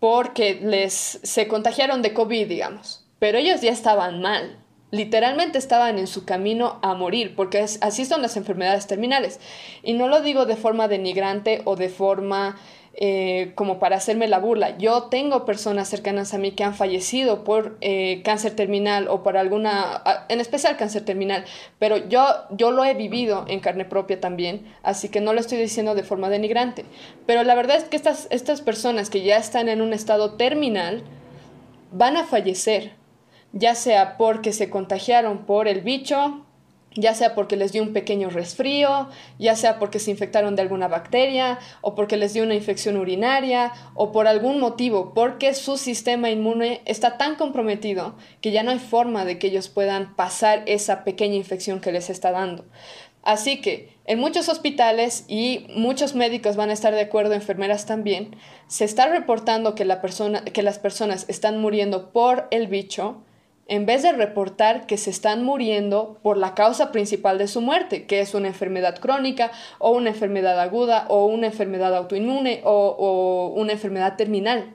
porque les se contagiaron de COVID, digamos. Pero ellos ya estaban mal. Literalmente estaban en su camino a morir, porque así son las enfermedades terminales. Y no lo digo de forma denigrante o de forma eh, como para hacerme la burla. Yo tengo personas cercanas a mí que han fallecido por eh, cáncer terminal o por alguna, en especial cáncer terminal, pero yo, yo lo he vivido en carne propia también, así que no lo estoy diciendo de forma denigrante. Pero la verdad es que estas, estas personas que ya están en un estado terminal van a fallecer, ya sea porque se contagiaron por el bicho, ya sea porque les dio un pequeño resfrío, ya sea porque se infectaron de alguna bacteria, o porque les dio una infección urinaria, o por algún motivo, porque su sistema inmune está tan comprometido que ya no hay forma de que ellos puedan pasar esa pequeña infección que les está dando. Así que en muchos hospitales, y muchos médicos van a estar de acuerdo, enfermeras también, se está reportando que, la persona, que las personas están muriendo por el bicho, en vez de reportar que se están muriendo por la causa principal de su muerte, que es una enfermedad crónica o una enfermedad aguda o una enfermedad autoinmune o, una enfermedad terminal.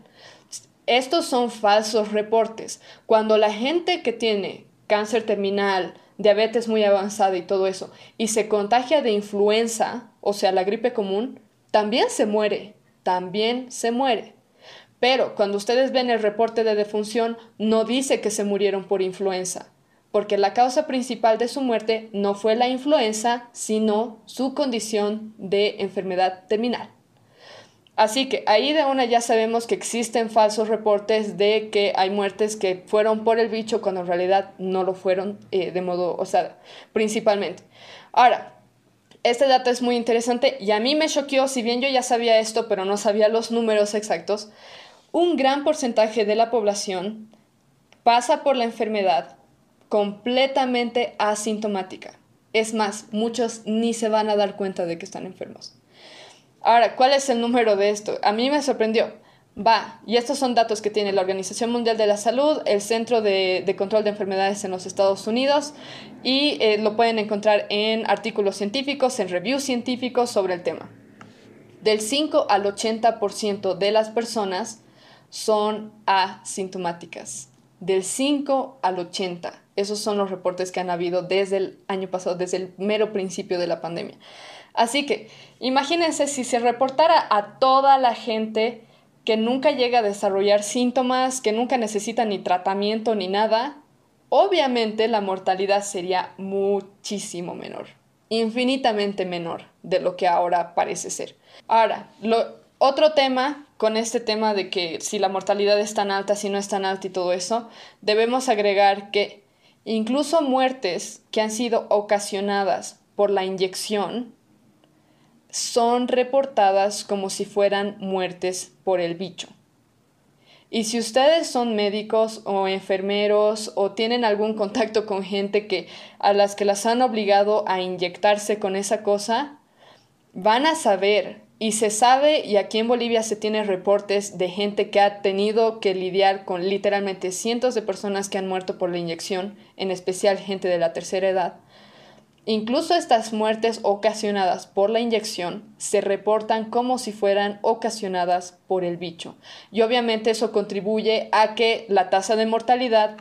Estos son falsos reportes. Cuando la gente que tiene cáncer terminal, diabetes muy avanzada y todo eso, y se contagia de influenza, o sea, la gripe común, también se muere, también se muere. Pero cuando ustedes ven el reporte de defunción, no dice que se murieron por influenza, porque la causa principal de su muerte no fue la influenza, sino su condición de enfermedad terminal. Así que ahí de una ya sabemos que existen falsos reportes de que hay muertes que fueron por el bicho cuando en realidad no lo fueron eh, de modo, o sea, principalmente. Ahora, este dato es muy interesante y a mí me choqueó, si bien yo ya sabía esto, pero no sabía los números exactos un gran porcentaje de la población pasa por la enfermedad completamente asintomática. Es más, muchos ni se van a dar cuenta de que están enfermos. Ahora, ¿cuál es el número de esto? A mí me sorprendió. Va, y estos son datos que tiene la Organización Mundial de la Salud, el Centro de, Control de Enfermedades en los Estados Unidos, y eh, lo pueden encontrar en artículos científicos, en reviews científicos sobre el tema. Del 5 al 80% de las personas son asintomáticas. Del 5 al 80. Esos son los reportes que han habido desde el año pasado, desde el mero principio de la pandemia. Así que imagínense si se reportara a toda la gente que nunca llega a desarrollar síntomas, que nunca necesita ni tratamiento ni nada, obviamente la mortalidad sería muchísimo menor, infinitamente menor de lo que ahora parece ser. Ahora, lo, otro tema con este tema de que si la mortalidad es tan alta, si no es tan alta y todo eso, debemos agregar que incluso muertes que han sido ocasionadas por la inyección son reportadas como si fueran muertes por el bicho. Y si ustedes son médicos o enfermeros o tienen algún contacto con gente que a las que las han obligado a inyectarse con esa cosa, van a saber y se sabe y aquí en Bolivia se tienen reportes de gente que ha tenido que lidiar con literalmente cientos de personas que han muerto por la inyección, en especial gente de la tercera edad Incluso estas muertes ocasionadas por la inyección se reportan como si fueran ocasionadas por el bicho. Y obviamente eso contribuye a que la tasa de mortalidad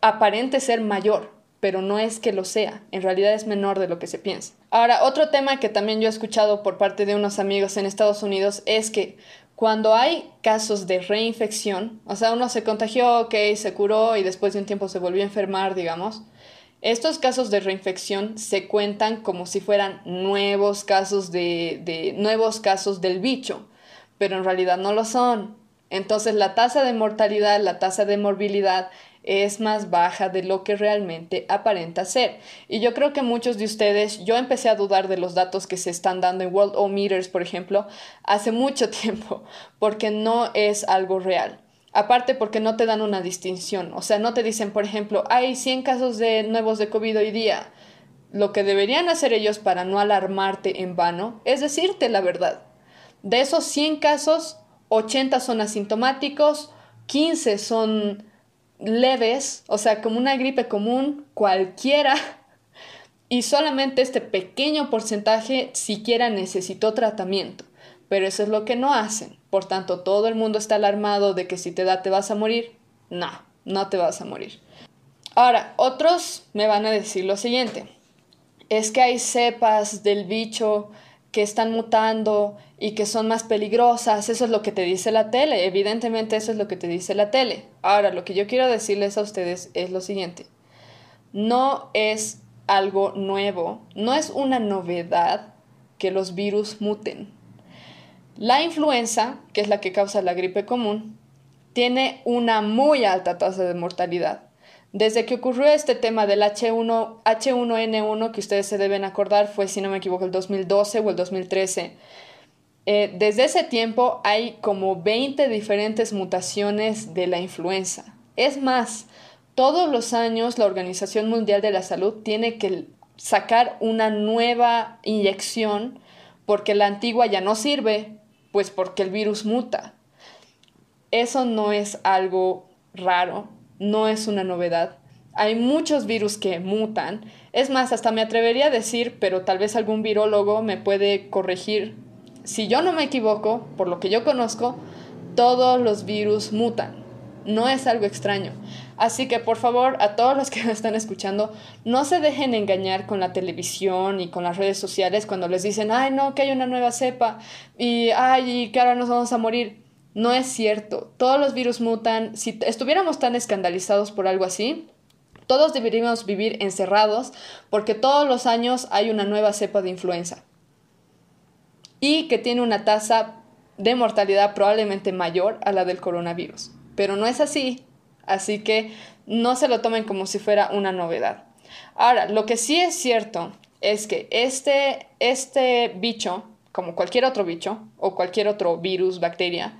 aparente ser mayor, pero no es que lo sea, en realidad es menor de lo que se piensa. Ahora, otro tema que también yo he escuchado por parte de unos amigos en Estados Unidos es que cuando hay casos de reinfección, o sea, uno se contagió, ok, se curó y después de un tiempo se volvió a enfermar, digamos, estos casos de reinfección se cuentan como si fueran nuevos casos de, nuevos casos del bicho, pero en realidad no lo son. Entonces la tasa de mortalidad, la tasa de morbilidad es más baja de lo que realmente aparenta ser. Y yo creo que muchos de ustedes, yo empecé a dudar de los datos que se están dando en World O Meters, por ejemplo, hace mucho [LAUGHS] tiempo, porque no es algo real. Aparte porque no te dan una distinción, o sea, no te dicen, por ejemplo, hay 100 casos de nuevos de COVID hoy día. Lo que deberían hacer ellos para no alarmarte en vano es decirte la verdad. De esos 100 casos, 80 son asintomáticos, 15 son leves, o sea, como una gripe común cualquiera, [LAUGHS] y solamente este pequeño porcentaje siquiera necesitó tratamiento. Pero eso es lo que no hacen. Por tanto, todo el mundo está alarmado de que si te da te vas a morir. No, no te vas a morir. Ahora, otros me van a decir lo siguiente. Es que hay cepas del bicho que están mutando y que son más peligrosas. Eso es lo que te dice la tele. Evidentemente eso es lo que te dice la tele. Ahora, lo que yo quiero decirles a ustedes es lo siguiente. No es algo nuevo, no es una novedad que los virus muten. La influenza, que es la que causa la gripe común, tiene una muy alta tasa de mortalidad. Desde que ocurrió este tema del H1, H1N1, que ustedes se deben acordar, fue, si no me equivoco, el 2012 o el 2013. Eh, desde ese tiempo hay como 20 diferentes mutaciones de la influenza. Es más, todos los años la Organización Mundial de la Salud tiene que sacar una nueva inyección porque la antigua ya no sirve pues porque el virus muta. Eso no es algo raro, no es una novedad. Hay muchos virus que mutan. Es más, hasta me atrevería a decir, pero tal vez algún virólogo me puede corregir. Si yo no me equivoco, por lo que yo conozco, todos los virus mutan. No es algo extraño. Así que por favor, a todos los que me están escuchando, no se dejen engañar con la televisión y con las redes sociales cuando les dicen, ay, no, que hay una nueva cepa y, ay, que ahora nos vamos a morir. No es cierto. Todos los virus mutan. Si estuviéramos tan escandalizados por algo así, todos deberíamos vivir encerrados porque todos los años hay una nueva cepa de influenza y que tiene una tasa de mortalidad probablemente mayor a la del coronavirus. Pero no es así Así que no se lo tomen como si fuera una novedad. Ahora, lo que sí es cierto es que este, este bicho, como cualquier otro bicho o cualquier otro virus, bacteria,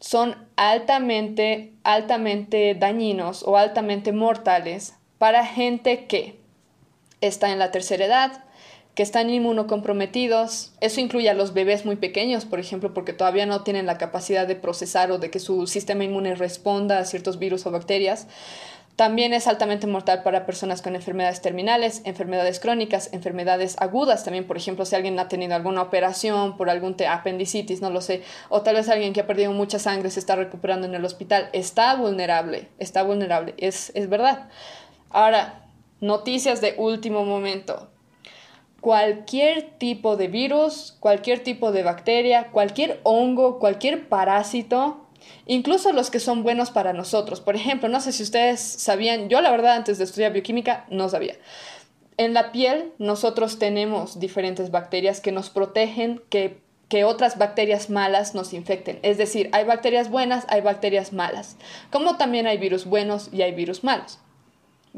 son altamente, altamente dañinos o altamente mortales para gente que está en la tercera edad, que están inmunocomprometidos. Eso incluye a los bebés muy pequeños, por ejemplo, porque todavía no tienen la capacidad de procesar o de que su sistema inmune responda a ciertos virus o bacterias. También es altamente mortal para personas con enfermedades terminales, enfermedades crónicas, enfermedades agudas. También, por ejemplo, si alguien ha tenido alguna operación por algún apendicitis, no lo sé, o tal vez alguien que ha perdido mucha sangre se está recuperando en el hospital, está vulnerable, está vulnerable, es, es verdad. Ahora, noticias de último momento cualquier tipo de virus, cualquier tipo de bacteria, cualquier hongo, cualquier parásito, incluso los que son buenos para nosotros. Por ejemplo, no sé si ustedes sabían, yo la verdad antes de estudiar bioquímica no sabía. En la piel nosotros tenemos diferentes bacterias que nos protegen que, que otras bacterias malas nos infecten. Es decir, hay bacterias buenas, hay bacterias malas, como también hay virus buenos y hay virus malos.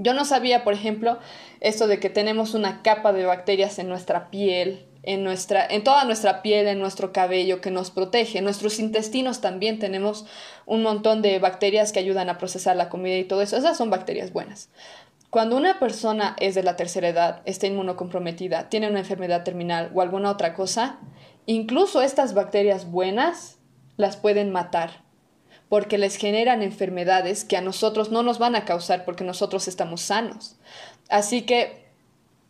Yo no sabía, por ejemplo, esto de que tenemos una capa de bacterias en nuestra piel en, nuestra, en toda nuestra piel, en nuestro cabello, que nos protege. En nuestros intestinos también tenemos un montón de bacterias que ayudan a procesar la comida y todo eso. Esas son bacterias buenas. Cuando una persona es de la tercera edad, está inmunocomprometida, tiene una enfermedad terminal o alguna otra cosa, incluso estas bacterias buenas las pueden matar porque les generan enfermedades que a nosotros no nos van a causar porque nosotros estamos sanos. Así que,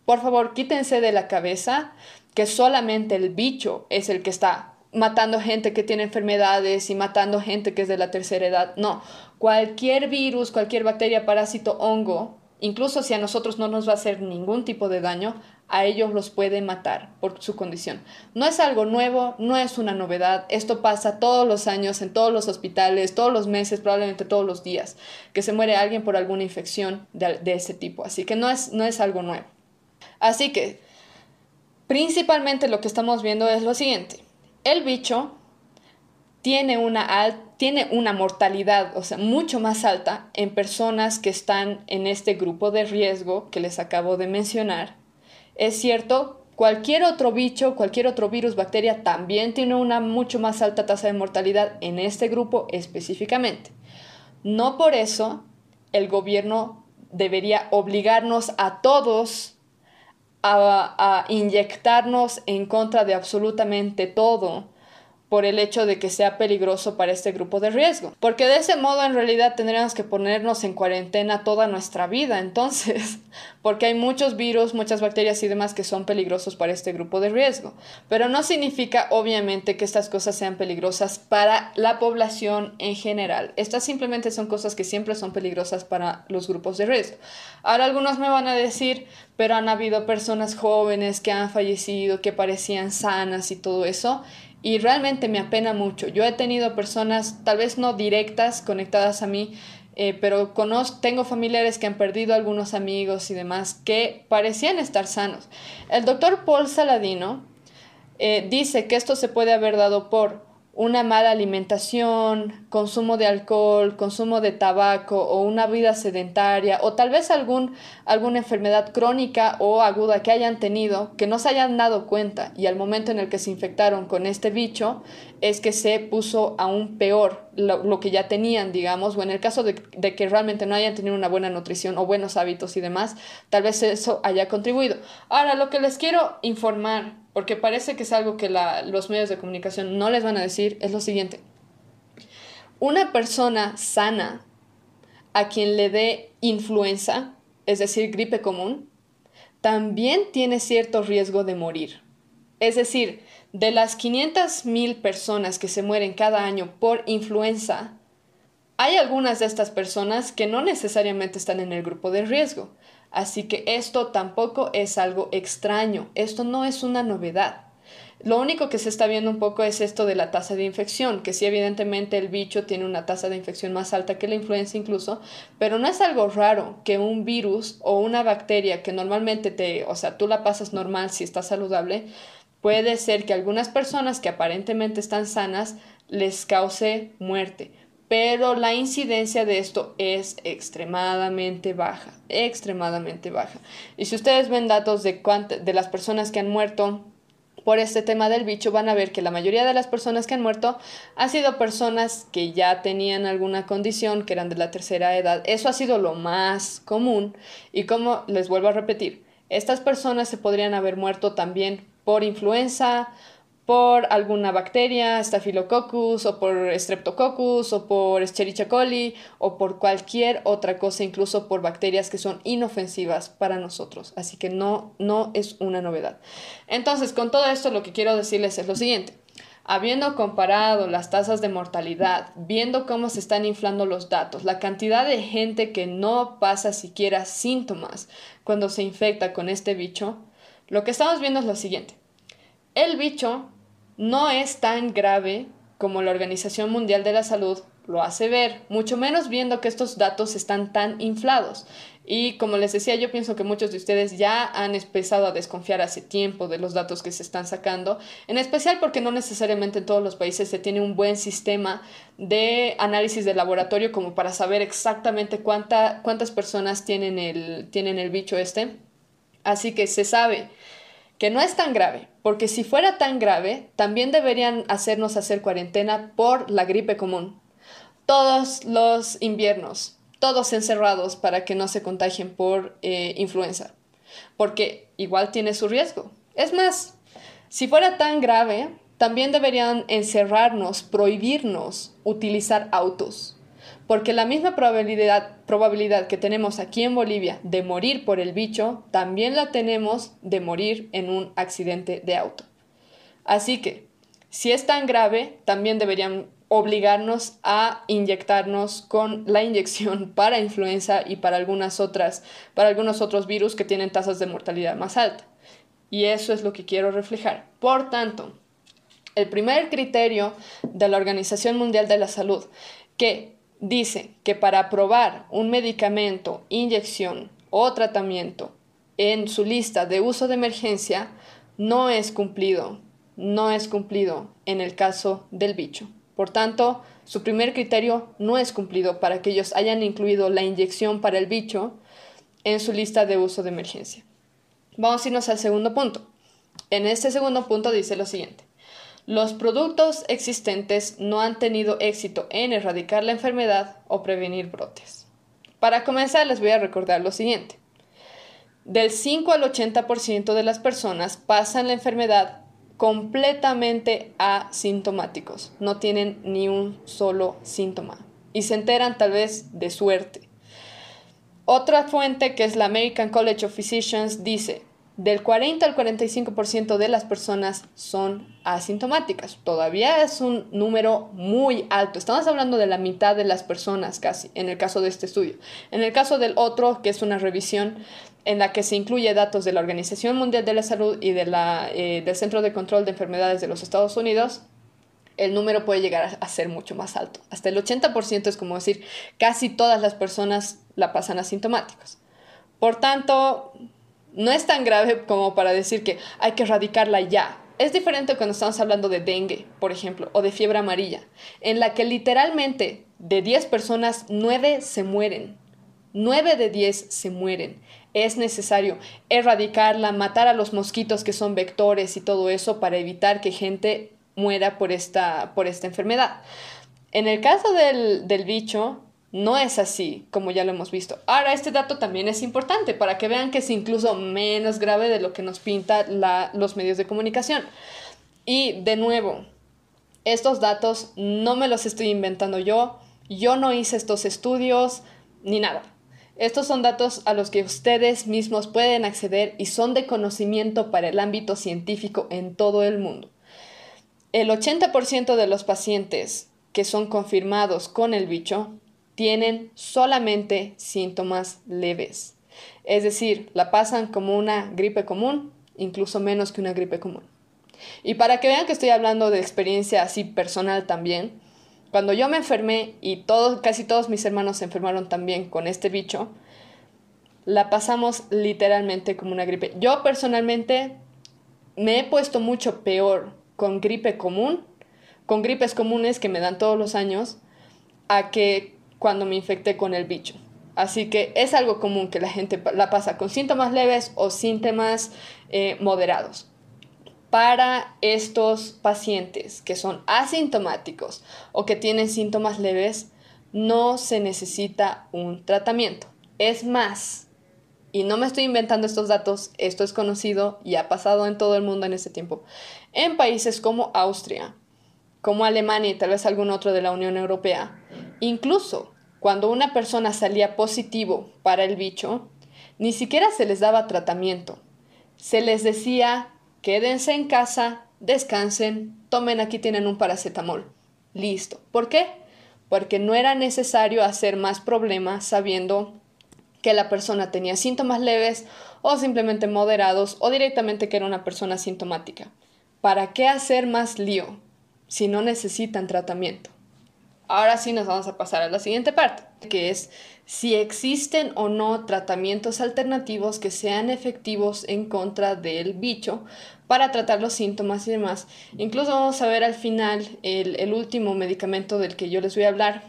por favor, quítense de la cabeza que solamente el bicho es el que está matando gente que tiene enfermedades y matando gente que es de la tercera edad. No, cualquier virus, cualquier bacteria, parásito, hongo, incluso si a nosotros no nos va a hacer ningún tipo de daño, a ellos los puede matar por su condición. No es algo nuevo, no es una novedad, esto pasa todos los años en todos los hospitales, todos los meses, probablemente todos los días, que se muere alguien por alguna infección de, ese tipo, así que no es, no es algo nuevo. Así que, principalmente lo que estamos viendo es lo siguiente, el bicho tiene una, tiene una mortalidad, o sea, mucho más alta en personas que están en este grupo de riesgo que les acabo de mencionar, es cierto, cualquier otro bicho, cualquier otro virus, bacteria, también tiene una mucho más alta tasa de mortalidad en este grupo específicamente. No por eso el gobierno debería obligarnos a todos a, a inyectarnos en contra de absolutamente todo por el hecho de que sea peligroso para este grupo de riesgo. Porque de ese modo en realidad tendríamos que ponernos en cuarentena toda nuestra vida, entonces, [LAUGHS] porque hay muchos virus, muchas bacterias y demás que son peligrosos para este grupo de riesgo. Pero no significa obviamente que estas cosas sean peligrosas para la población en general. Estas simplemente son cosas que siempre son peligrosas para los grupos de riesgo. Ahora algunos me van a decir, pero han habido personas jóvenes que han fallecido, que parecían sanas y todo eso y realmente me apena mucho. Yo he tenido personas, tal vez no directas, conectadas a mí, eh, pero conozco, tengo familiares que han perdido algunos amigos y demás que parecían estar sanos. El doctor Paul Saladino eh, dice que esto se puede haber dado por una mala alimentación, consumo de alcohol, consumo de tabaco o una vida sedentaria o tal vez algún, alguna enfermedad crónica o aguda que hayan tenido que no se hayan dado cuenta y al momento en el que se infectaron con este bicho es que se puso aún peor lo, que ya tenían, digamos, o en el caso de, de que realmente no hayan tenido una buena nutrición o buenos hábitos y demás, tal vez eso haya contribuido. Ahora, lo que les quiero informar porque parece que es algo que los medios de comunicación no les van a decir, es lo siguiente. Una persona sana a quien le dé influenza, es decir, gripe común, también tiene cierto riesgo de morir. Es decir, de las 500.000 personas que se mueren cada año por influenza, hay algunas de estas personas que no necesariamente están en el grupo de riesgo. Así que esto tampoco es algo extraño, esto no es una novedad. Lo único que se está viendo un poco es esto de la tasa de infección, que sí evidentemente el bicho tiene una tasa de infección más alta que la influenza incluso, pero no es algo raro que un virus o una bacteria que normalmente te, o sea, tú la pasas normal si estás saludable, puede ser que algunas personas que aparentemente están sanas les cause muerte pero la incidencia de esto es extremadamente baja, extremadamente baja. Y si ustedes ven datos de, de las personas que han muerto por este tema del bicho, van a ver que la mayoría de las personas que han muerto han sido personas que ya tenían alguna condición, que eran de la tercera edad. Eso ha sido lo más común. Y como les vuelvo a repetir, estas personas se podrían haber muerto también por influenza, por alguna bacteria, Staphylococcus o por Streptococcus o por Escherichia coli o por cualquier otra cosa, incluso por bacterias que son inofensivas para nosotros. Así que no, no es una novedad. Entonces, con todo esto lo que quiero decirles es lo siguiente. Habiendo comparado las tasas de mortalidad, viendo cómo se están inflando los datos, la cantidad de gente que no pasa siquiera síntomas cuando se infecta con este bicho, lo que estamos viendo es lo siguiente. El bicho no es tan grave como la Organización Mundial de la Salud lo hace ver, mucho menos viendo que estos datos están tan inflados. Y como les decía, yo pienso que muchos de ustedes ya han empezado a desconfiar hace tiempo de los datos que se están sacando, en especial porque no necesariamente en todos los países se tiene un buen sistema de análisis de laboratorio como para saber exactamente cuántas personas tienen el, tienen el bicho este. Así que se sabe que no es tan grave, porque si fuera tan grave, también deberían hacernos hacer cuarentena por la gripe común. Todos los inviernos, todos encerrados para que no se contagien por eh, influenza, porque igual tiene su riesgo. Es más, si fuera tan grave, también deberían encerrarnos, prohibirnos utilizar autos, porque la misma probabilidad, probabilidad que tenemos aquí en Bolivia de morir por el bicho, también la tenemos de morir en un accidente de auto. Así que, si es tan grave, también deberían obligarnos a inyectarnos con la inyección [LAUGHS] para influenza y para algunas otras, para algunos otros virus que tienen tasas de mortalidad más alta. Y eso es lo que quiero reflejar. Por tanto, el primer criterio de la Organización Mundial de la Salud que dice que para aprobar un medicamento, inyección o tratamiento en su lista de uso de emergencia no es cumplido, no es cumplido en el caso del bicho. Por tanto, su primer criterio no es cumplido para que ellos hayan incluido la inyección para el bicho en su lista de uso de emergencia. Vamos a irnos al segundo punto. En este segundo punto dice lo siguiente. Los productos existentes no han tenido éxito en erradicar la enfermedad o prevenir brotes. Para comenzar, les voy a recordar lo siguiente. Del 5 al 80% de las personas pasan la enfermedad completamente asintomáticos, no tienen ni un solo síntoma y se enteran tal vez de suerte. Otra fuente que es la American College of Physicians dice, del 40 al 45% de las personas son asintomáticas. Todavía es un número muy alto. Estamos hablando de la mitad de las personas casi, en el caso de este estudio. En el caso del otro, que es una revisión en la que se incluye datos de la Organización Mundial de la Salud y de la, eh, del Centro de Control de Enfermedades de los Estados Unidos, el número puede llegar a ser mucho más alto. Hasta el 80% es como decir, casi todas las personas la pasan asintomáticos. Por tanto, no es tan grave como para decir que hay que erradicarla ya. Es diferente cuando estamos hablando de dengue, por ejemplo, o de fiebre amarilla, en la que literalmente de 10 personas, 9 se mueren. 9 de 10 se mueren. Es necesario erradicarla, matar a los mosquitos que son vectores y todo eso para evitar que gente muera por esta, por esta enfermedad. En el caso del, del bicho, no es así, como ya lo hemos visto. Ahora, este dato también es importante para que vean que es incluso menos grave de lo que nos pinta los medios de comunicación. Y de nuevo, estos datos no me los estoy inventando yo, yo no hice estos estudios ni nada. Estos son datos a los que ustedes mismos pueden acceder y son de conocimiento para el ámbito científico en todo el mundo. El 80% de los pacientes que son confirmados con el bicho tienen solamente síntomas leves. Es decir, la pasan como una gripe común, incluso menos que una gripe común. Y para que vean que estoy hablando de experiencia así personal también, cuando yo me enfermé y casi todos mis hermanos se enfermaron también con este bicho, la pasamos literalmente como una gripe. Yo personalmente me he puesto mucho peor con gripe común, con gripes comunes que me dan todos los años, a que cuando me infecté con el bicho. Así que es algo común que la gente la pasa con síntomas leves o síntomas eh, moderados. Para estos pacientes que son asintomáticos o que tienen síntomas leves, no se necesita un tratamiento. Es más, y no me estoy inventando estos datos, esto es conocido y ha pasado en todo el mundo en este tiempo. En países como Austria, como Alemania y tal vez algún otro de la Unión Europea, Incluso cuando una persona salía positivo para el bicho, ni siquiera se les daba tratamiento. Se les decía, quédense en casa, descansen, tomen aquí tienen un paracetamol. Listo. ¿Por qué? Porque no era necesario hacer más problemas sabiendo que la persona tenía síntomas leves o simplemente moderados o directamente que era una persona sintomática. ¿Para qué hacer más lío si no necesitan tratamiento? Ahora sí nos vamos a pasar a la siguiente parte, que es si existen o no tratamientos alternativos que sean efectivos en contra del bicho para tratar los síntomas y demás. Incluso vamos a ver al final el, último medicamento del que yo les voy a hablar,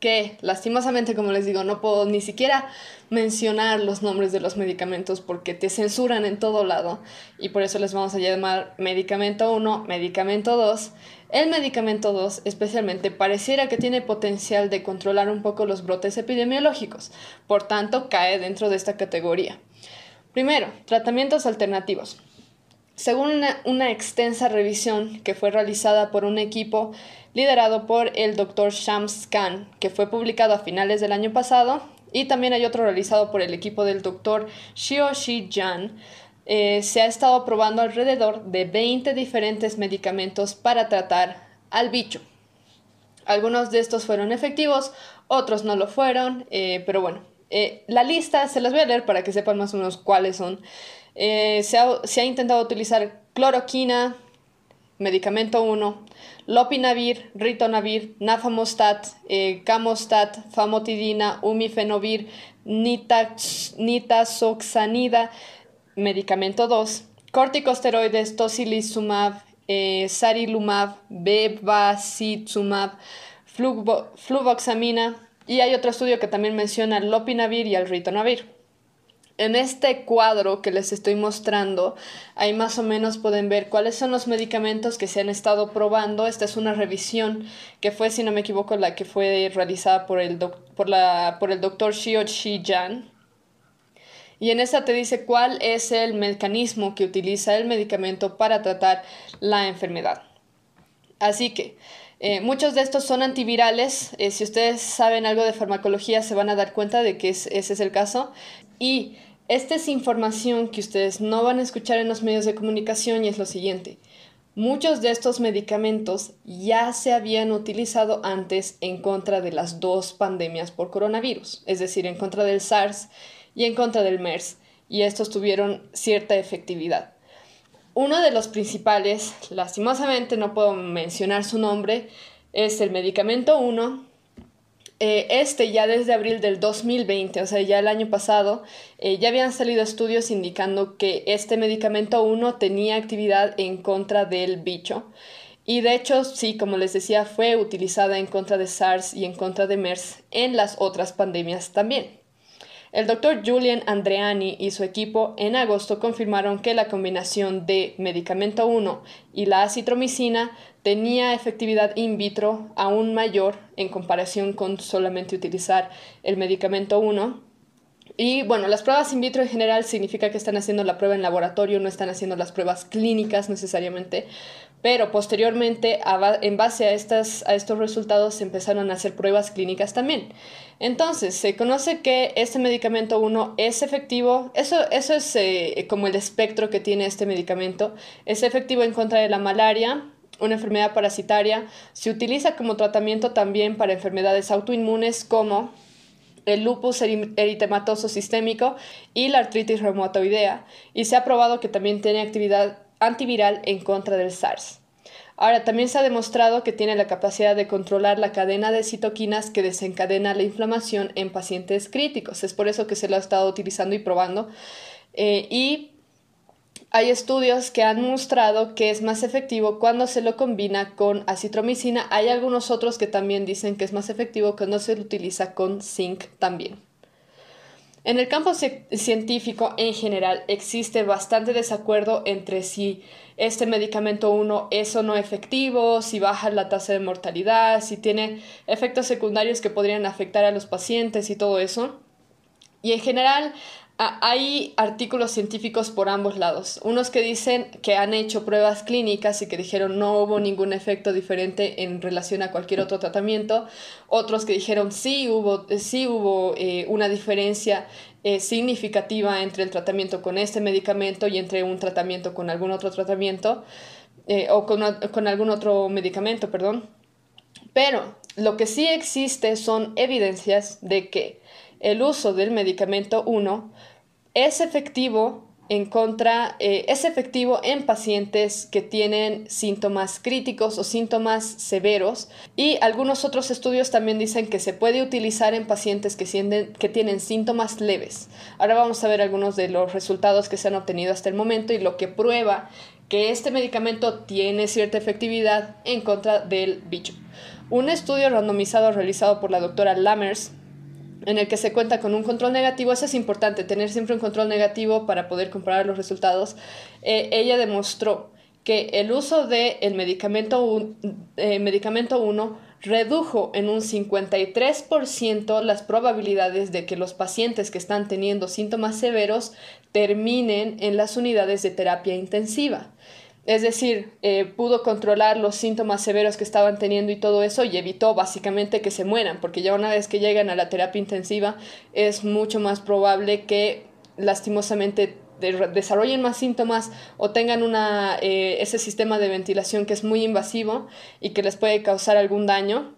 que lastimosamente, como les digo, no puedo ni siquiera mencionar los nombres de los medicamentos porque te censuran en todo lado y por eso les vamos a llamar medicamento 1, medicamento 2. El medicamento 2 especialmente pareciera que tiene potencial de controlar un poco los brotes epidemiológicos, por tanto cae dentro de esta categoría. Primero, tratamientos alternativos. Según una, extensa revisión que fue realizada por un equipo liderado por el Dr. Shams Khan, que fue publicado a finales del año pasado, y también hay otro realizado por el equipo del Dr. Shioshi Jan, eh, se ha estado probando alrededor de 20 diferentes medicamentos para tratar al bicho. Algunos de estos fueron efectivos, otros no lo fueron, eh, pero bueno, eh, la lista se las voy a leer para que sepan más o menos cuáles son. Se, ha, intentado utilizar cloroquina, medicamento 1, lopinavir, ritonavir, nafamostat, camostat, famotidina, umifenovir, nitazoxanida, medicamento 2, corticosteroides, tocilizumab, eh, sarilumab, bevacizumab, fluvoxamina, y hay otro estudio que también menciona el lopinavir y el ritonavir. En este cuadro que les estoy mostrando, ahí más o menos pueden ver cuáles son los medicamentos que se han estado probando. Esta es una revisión que fue, si no me equivoco, la que fue realizada por el, por la, por el doctor Shiochi Jan. Y en esta te dice cuál es el mecanismo que utiliza el medicamento para tratar la enfermedad. Así que eh, muchos de estos son antivirales. Eh, si ustedes saben algo de farmacología, se van a dar cuenta de que ese es el caso. Y esta es información que ustedes no van a escuchar en los medios de comunicación y es lo siguiente. Muchos de estos medicamentos ya se habían utilizado antes en contra de las dos pandemias por coronavirus, es decir, en contra del SARS y en contra del MERS, y estos tuvieron cierta efectividad. Uno de los principales, lastimosamente no puedo mencionar su nombre, es el medicamento 1, eh, este ya desde abril del 2020, o sea, ya el año pasado, eh, ya habían salido estudios indicando que este medicamento 1 tenía actividad en contra del bicho. Y de hecho, sí, como les decía, fue utilizada en contra de SARS y en contra de MERS en las otras pandemias también. El doctor Julian Andreani y su equipo en agosto confirmaron que la combinación de medicamento 1 y la acitromicina tenía efectividad in vitro aún mayor en comparación con solamente utilizar el medicamento 1 y bueno, las pruebas in vitro en general significa que están haciendo la prueba en laboratorio, no están haciendo las pruebas clínicas necesariamente, pero posteriormente, en base a, estas, a estos resultados, se empezaron a hacer pruebas clínicas también. Entonces, se conoce que este medicamento 1 es efectivo, eso, eso es eh, como el espectro que tiene este medicamento, es efectivo en contra de la malaria, una enfermedad parasitaria, se utiliza como tratamiento también para enfermedades autoinmunes como el lupus eritematoso sistémico y la artritis reumatoidea, y se ha probado que también tiene actividad antiviral en contra del SARS. Ahora, también se ha demostrado que tiene la capacidad de controlar la cadena de citoquinas que desencadena la inflamación en pacientes críticos. Es por eso que se lo ha estado utilizando y probando. Eh, y hay estudios que han mostrado que es más efectivo cuando se lo combina con acitromicina. Hay algunos otros que también dicen que es más efectivo cuando se lo utiliza con zinc también. En el campo científico en general existe bastante desacuerdo entre si este medicamento 1 es o no efectivo, si baja la tasa de mortalidad, si tiene efectos secundarios que podrían afectar a los pacientes y todo eso. Y en general hay artículos científicos por ambos lados. Unos que dicen que han hecho pruebas clínicas y que dijeron no hubo ningún efecto diferente en relación a cualquier otro tratamiento. Otros que dijeron sí hubo, sí hubo eh, una diferencia eh, significativa entre el tratamiento con este medicamento y entre un tratamiento con algún otro tratamiento eh, o con, con algún otro medicamento, perdón. Pero lo que sí existe son evidencias de que el uso del medicamento 1 es efectivo en contra, eh, es efectivo en pacientes que tienen síntomas críticos o síntomas severos y algunos otros estudios también dicen que se puede utilizar en pacientes que, que tienen síntomas leves. Ahora vamos a ver algunos de los resultados que se han obtenido hasta el momento y lo que prueba que este medicamento tiene cierta efectividad en contra del bicho. Un estudio randomizado realizado por la doctora Lammers en el que se cuenta con un control negativo, eso es importante, tener siempre un control negativo para poder comparar los resultados. Eh, ella demostró que el uso del el medicamento, eh, medicamento 1 redujo en un 53% las probabilidades de que los pacientes que están teniendo síntomas severos terminen en las unidades de terapia intensiva. Es decir, eh, pudo controlar los síntomas severos que estaban teniendo y todo eso y evitó básicamente que se mueran, porque ya una vez que llegan a la terapia intensiva es mucho más probable que lastimosamente desarrollen más síntomas o tengan una, eh, ese sistema de ventilación que es muy invasivo y que les puede causar algún daño.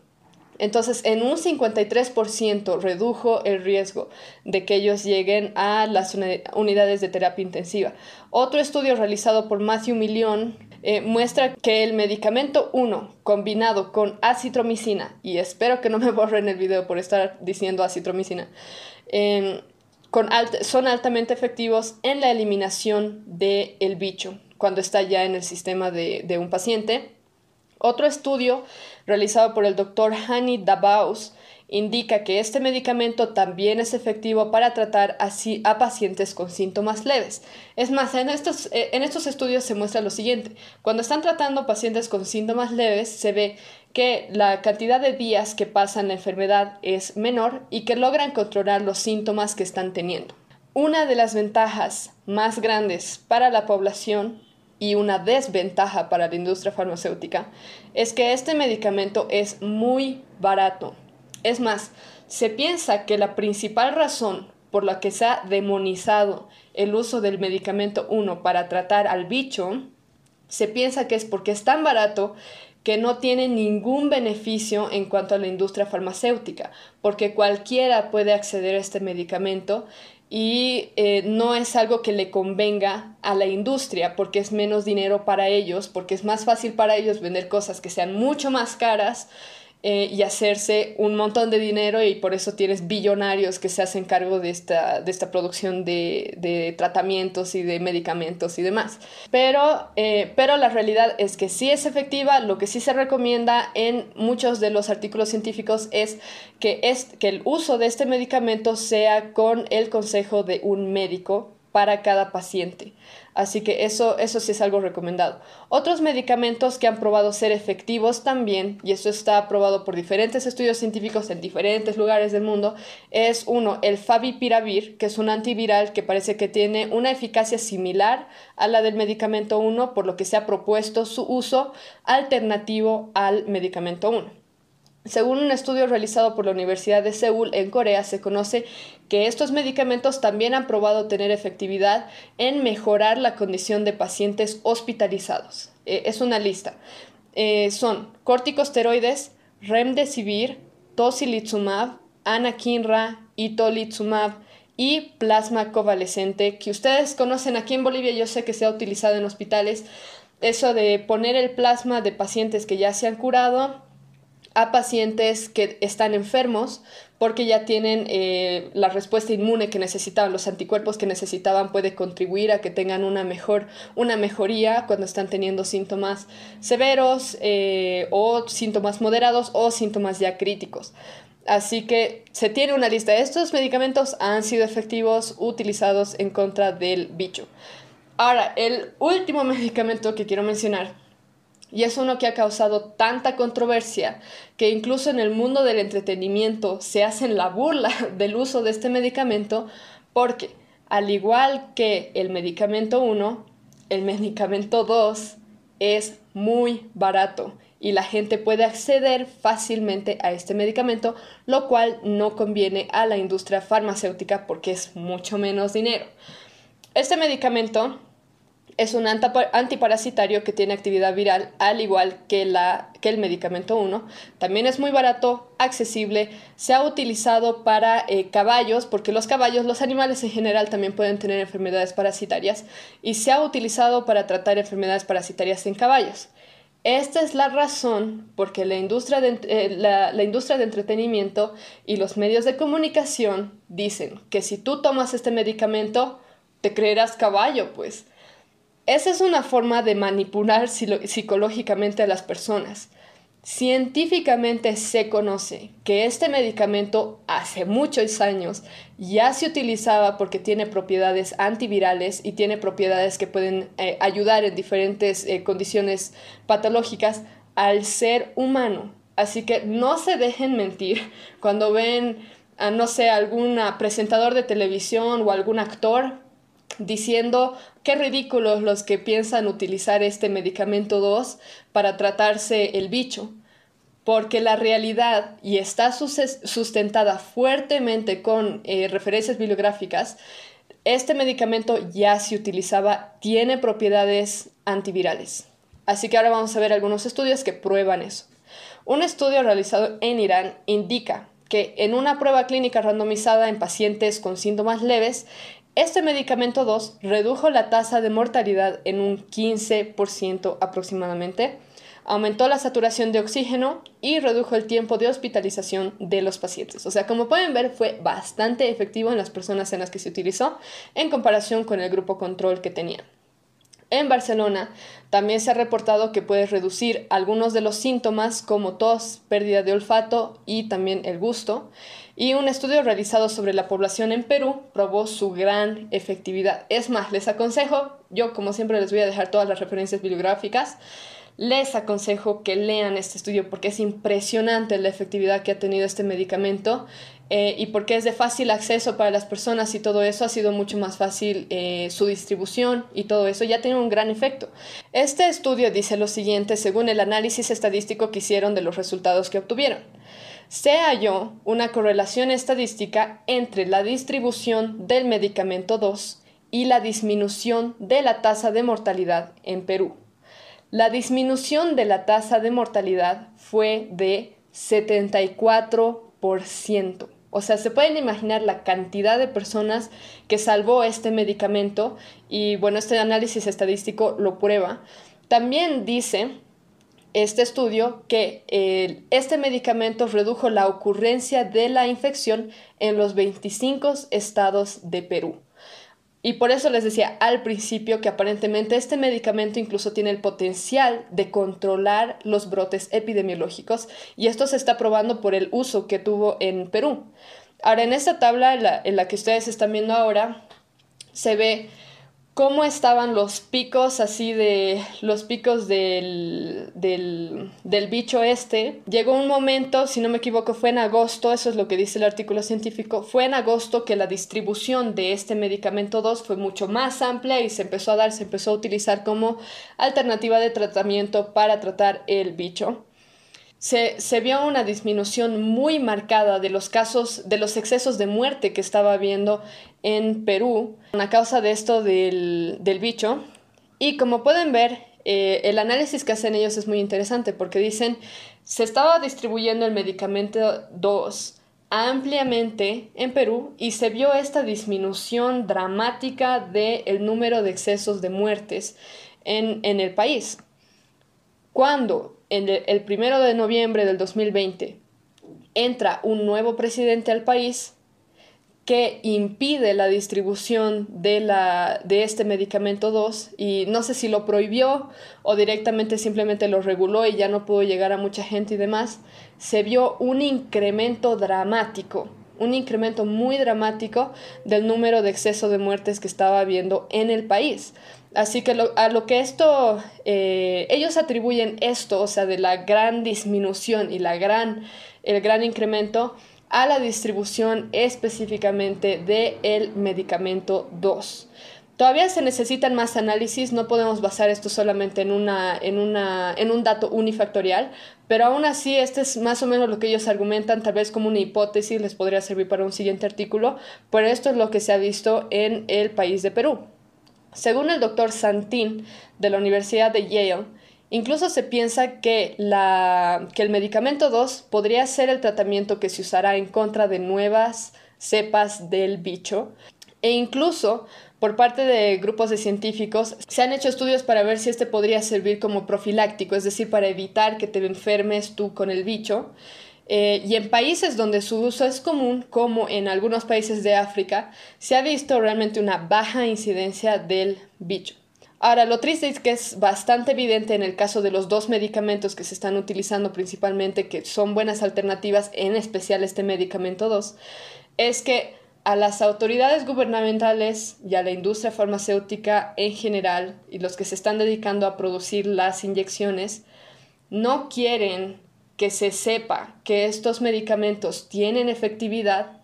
Entonces, en un 53% redujo el riesgo de que ellos lleguen a las unidades de terapia intensiva. Otro estudio realizado por Matthew Million eh, muestra que el medicamento 1 combinado con acitromicina, y espero que no me borren el video por estar diciendo acitromicina, em, son altamente efectivos en la eliminación del bicho cuando está ya en el sistema de, un paciente. Otro estudio realizado por el doctor Hani Dabaus indica que este medicamento también es efectivo para tratar así a pacientes con síntomas leves. Es más, en estos, eh, en estos estudios se muestra lo siguiente. Cuando están tratando pacientes con síntomas leves, se ve que la cantidad de días que pasan la enfermedad es menor y que logran controlar los síntomas que están teniendo. Una de las ventajas más grandes para la población y una desventaja para la industria farmacéutica es que este medicamento es muy barato. Es más, se piensa que la principal razón por la que se ha demonizado el uso del medicamento 1 para tratar al bicho, se piensa que es porque es tan barato que no tiene ningún beneficio en cuanto a la industria farmacéutica, porque cualquiera puede acceder a este medicamento y eh, no es algo que le convenga a la industria porque es menos dinero para ellos, porque es más fácil para ellos vender cosas que sean mucho más caras eh, y hacerse un montón de dinero y por eso tienes billonarios que se hacen cargo de esta, de esta producción de, de, tratamientos y de medicamentos y demás. Pero, eh, pero la realidad es que sí es efectiva, lo que sí se recomienda en muchos de los artículos científicos es que, es que el uso de este medicamento sea con el consejo de un médico para cada paciente. Así que eso, eso sí es algo recomendado. Otros medicamentos que han probado ser efectivos también, y eso está aprobado por diferentes estudios científicos en diferentes lugares del mundo, es uno, el favipiravir, que es un antiviral que parece que tiene una eficacia similar a la del medicamento 1, por lo que se ha propuesto su uso alternativo al medicamento 1. Según un estudio realizado por la Universidad de Seúl en Corea, se conoce que estos medicamentos también han probado tener efectividad en mejorar la condición de pacientes hospitalizados. Eh, es una lista. Eh, son corticosteroides, remdesivir, tocilizumab, anakinra, itolizumab y plasma convalescente, que ustedes conocen aquí en Bolivia, yo sé que se ha utilizado en hospitales. Eso de poner el plasma de pacientes que ya se han curado a pacientes que están enfermos porque ya tienen eh, la respuesta inmune que necesitaban, los anticuerpos que necesitaban puede contribuir a que tengan una mejor, una mejoría cuando están teniendo síntomas severos eh, o síntomas moderados o síntomas ya críticos. Así que se tiene una lista. Estos medicamentos han sido efectivos utilizados en contra del bicho. Ahora, el último [LAUGHS] medicamento que quiero mencionar y es uno que ha causado tanta controversia que incluso en el mundo del entretenimiento se hacen la burla [LAUGHS] del uso de este medicamento porque al igual que el medicamento 1, el medicamento 2 es muy barato y la gente puede acceder fácilmente a este medicamento, lo cual no conviene a la industria farmacéutica porque es mucho menos dinero. Este medicamento es un antiparasitario que tiene actividad viral al igual que, la, que el medicamento 1. También es muy barato, accesible, se ha utilizado para eh, caballos, porque los caballos, los animales en general también pueden tener enfermedades parasitarias, y se ha utilizado para tratar enfermedades parasitarias en caballos. Esta es la razón porque la industria eh, la industria de entretenimiento y los medios de comunicación dicen que si tú tomas este medicamento, te creerás caballo, pues. Esa es una forma de manipular psicológicamente a las personas. Científicamente se conoce que este medicamento hace muchos años ya se utilizaba porque tiene propiedades antivirales y tiene propiedades que pueden eh, ayudar en diferentes eh, condiciones patológicas al ser humano. Así que no se dejen mentir cuando ven, a, no sé, algún presentador de televisión o algún actor diciendo qué ridículos los que piensan utilizar este medicamento 2 para tratarse el bicho, porque la realidad, y está sustentada fuertemente con eh, referencias bibliográficas, este medicamento ya se utilizaba, tiene propiedades antivirales. Así que ahora vamos a ver algunos estudios que prueban eso. Un estudio realizado en Irán indica que en una prueba clínica randomizada en pacientes con síntomas leves, este medicamento 2 redujo la tasa de mortalidad en un 15% aproximadamente, aumentó la saturación de oxígeno y redujo el tiempo de hospitalización de los pacientes. O sea, como pueden ver, fue bastante efectivo en las personas en las que se utilizó en comparación con el grupo control que tenían. En Barcelona también se ha reportado que puede reducir algunos de los síntomas como tos, pérdida de olfato y también el gusto. Y un estudio realizado sobre la población en Perú probó su gran efectividad. Es más, les aconsejo, yo como siempre les voy a dejar todas las referencias bibliográficas, les aconsejo que lean este estudio porque es impresionante la efectividad que ha tenido este medicamento eh, y porque es de fácil acceso para las personas y todo eso ha sido mucho más fácil eh, su distribución y todo eso ya tiene un gran efecto. Este estudio dice lo siguiente según el análisis estadístico que hicieron de los resultados que obtuvieron. Se halló una correlación estadística entre la distribución del medicamento 2 y la disminución de la tasa de mortalidad en Perú. La disminución de la tasa de mortalidad fue de 74%. O sea, se pueden imaginar la cantidad de personas que salvó este medicamento y bueno, este análisis estadístico lo prueba. También dice este estudio que este medicamento redujo la ocurrencia de la infección en los 25 estados de Perú. Y por eso les decía al principio que aparentemente este medicamento incluso tiene el potencial de controlar los brotes epidemiológicos y esto se está probando por el uso que tuvo en Perú. Ahora, en esta tabla en la, en la que ustedes están viendo ahora, se ve cómo estaban los picos así de los picos del, del, del, bicho este. Llegó un momento, si no me equivoco, fue en agosto, eso es lo que dice el artículo científico, fue en agosto que la distribución de este medicamento 2 fue mucho más amplia y se empezó a dar, se empezó a utilizar como alternativa de tratamiento para tratar el bicho se, vio una disminución muy marcada de los casos, de los excesos de muerte que estaba habiendo en Perú a causa de esto del, bicho. Y como pueden ver, eh, el análisis que hacen ellos es muy interesante porque dicen, se estaba distribuyendo el medicamento 2 ampliamente en Perú y se vio esta disminución dramática del número de excesos de muertes en, en el país. Cuando en el primero de noviembre del 2020 entra un nuevo presidente al país que impide la distribución de, la, de este medicamento 2 y no sé si lo prohibió o directamente simplemente lo reguló y ya no pudo llegar a mucha gente y demás, se vio un incremento dramático, un incremento muy dramático del número de exceso de muertes que estaba habiendo en el país. Así que a lo que esto, eh, ellos atribuyen esto, o sea, de la gran disminución y la gran, el gran incremento a la distribución específicamente del medicamento 2. Todavía se necesitan más análisis, no podemos basar esto solamente en, una, en, una, en un dato unifactorial, pero aún así este es más o menos lo que ellos argumentan, tal vez como una hipótesis les podría servir para un siguiente artículo, pero esto es lo que se ha visto en el país de Perú. Según el doctor Santin de la Universidad de Yale, incluso se piensa que, que el medicamento 2 podría ser el tratamiento que se usará en contra de nuevas cepas del bicho e incluso por parte de grupos de científicos se han hecho estudios para ver si este podría servir como profiláctico, es decir, para evitar que te enfermes tú con el bicho. Eh, y en países donde su uso es común, como en algunos países de África, se ha visto realmente una baja incidencia del bicho. Ahora, lo triste es que es bastante evidente en el caso de los dos medicamentos que se están utilizando principalmente, que son buenas alternativas, en especial este medicamento 2, es que a las autoridades gubernamentales y a la industria farmacéutica en general y los que se están dedicando a producir las inyecciones, no quieren que se sepa que estos medicamentos tienen efectividad,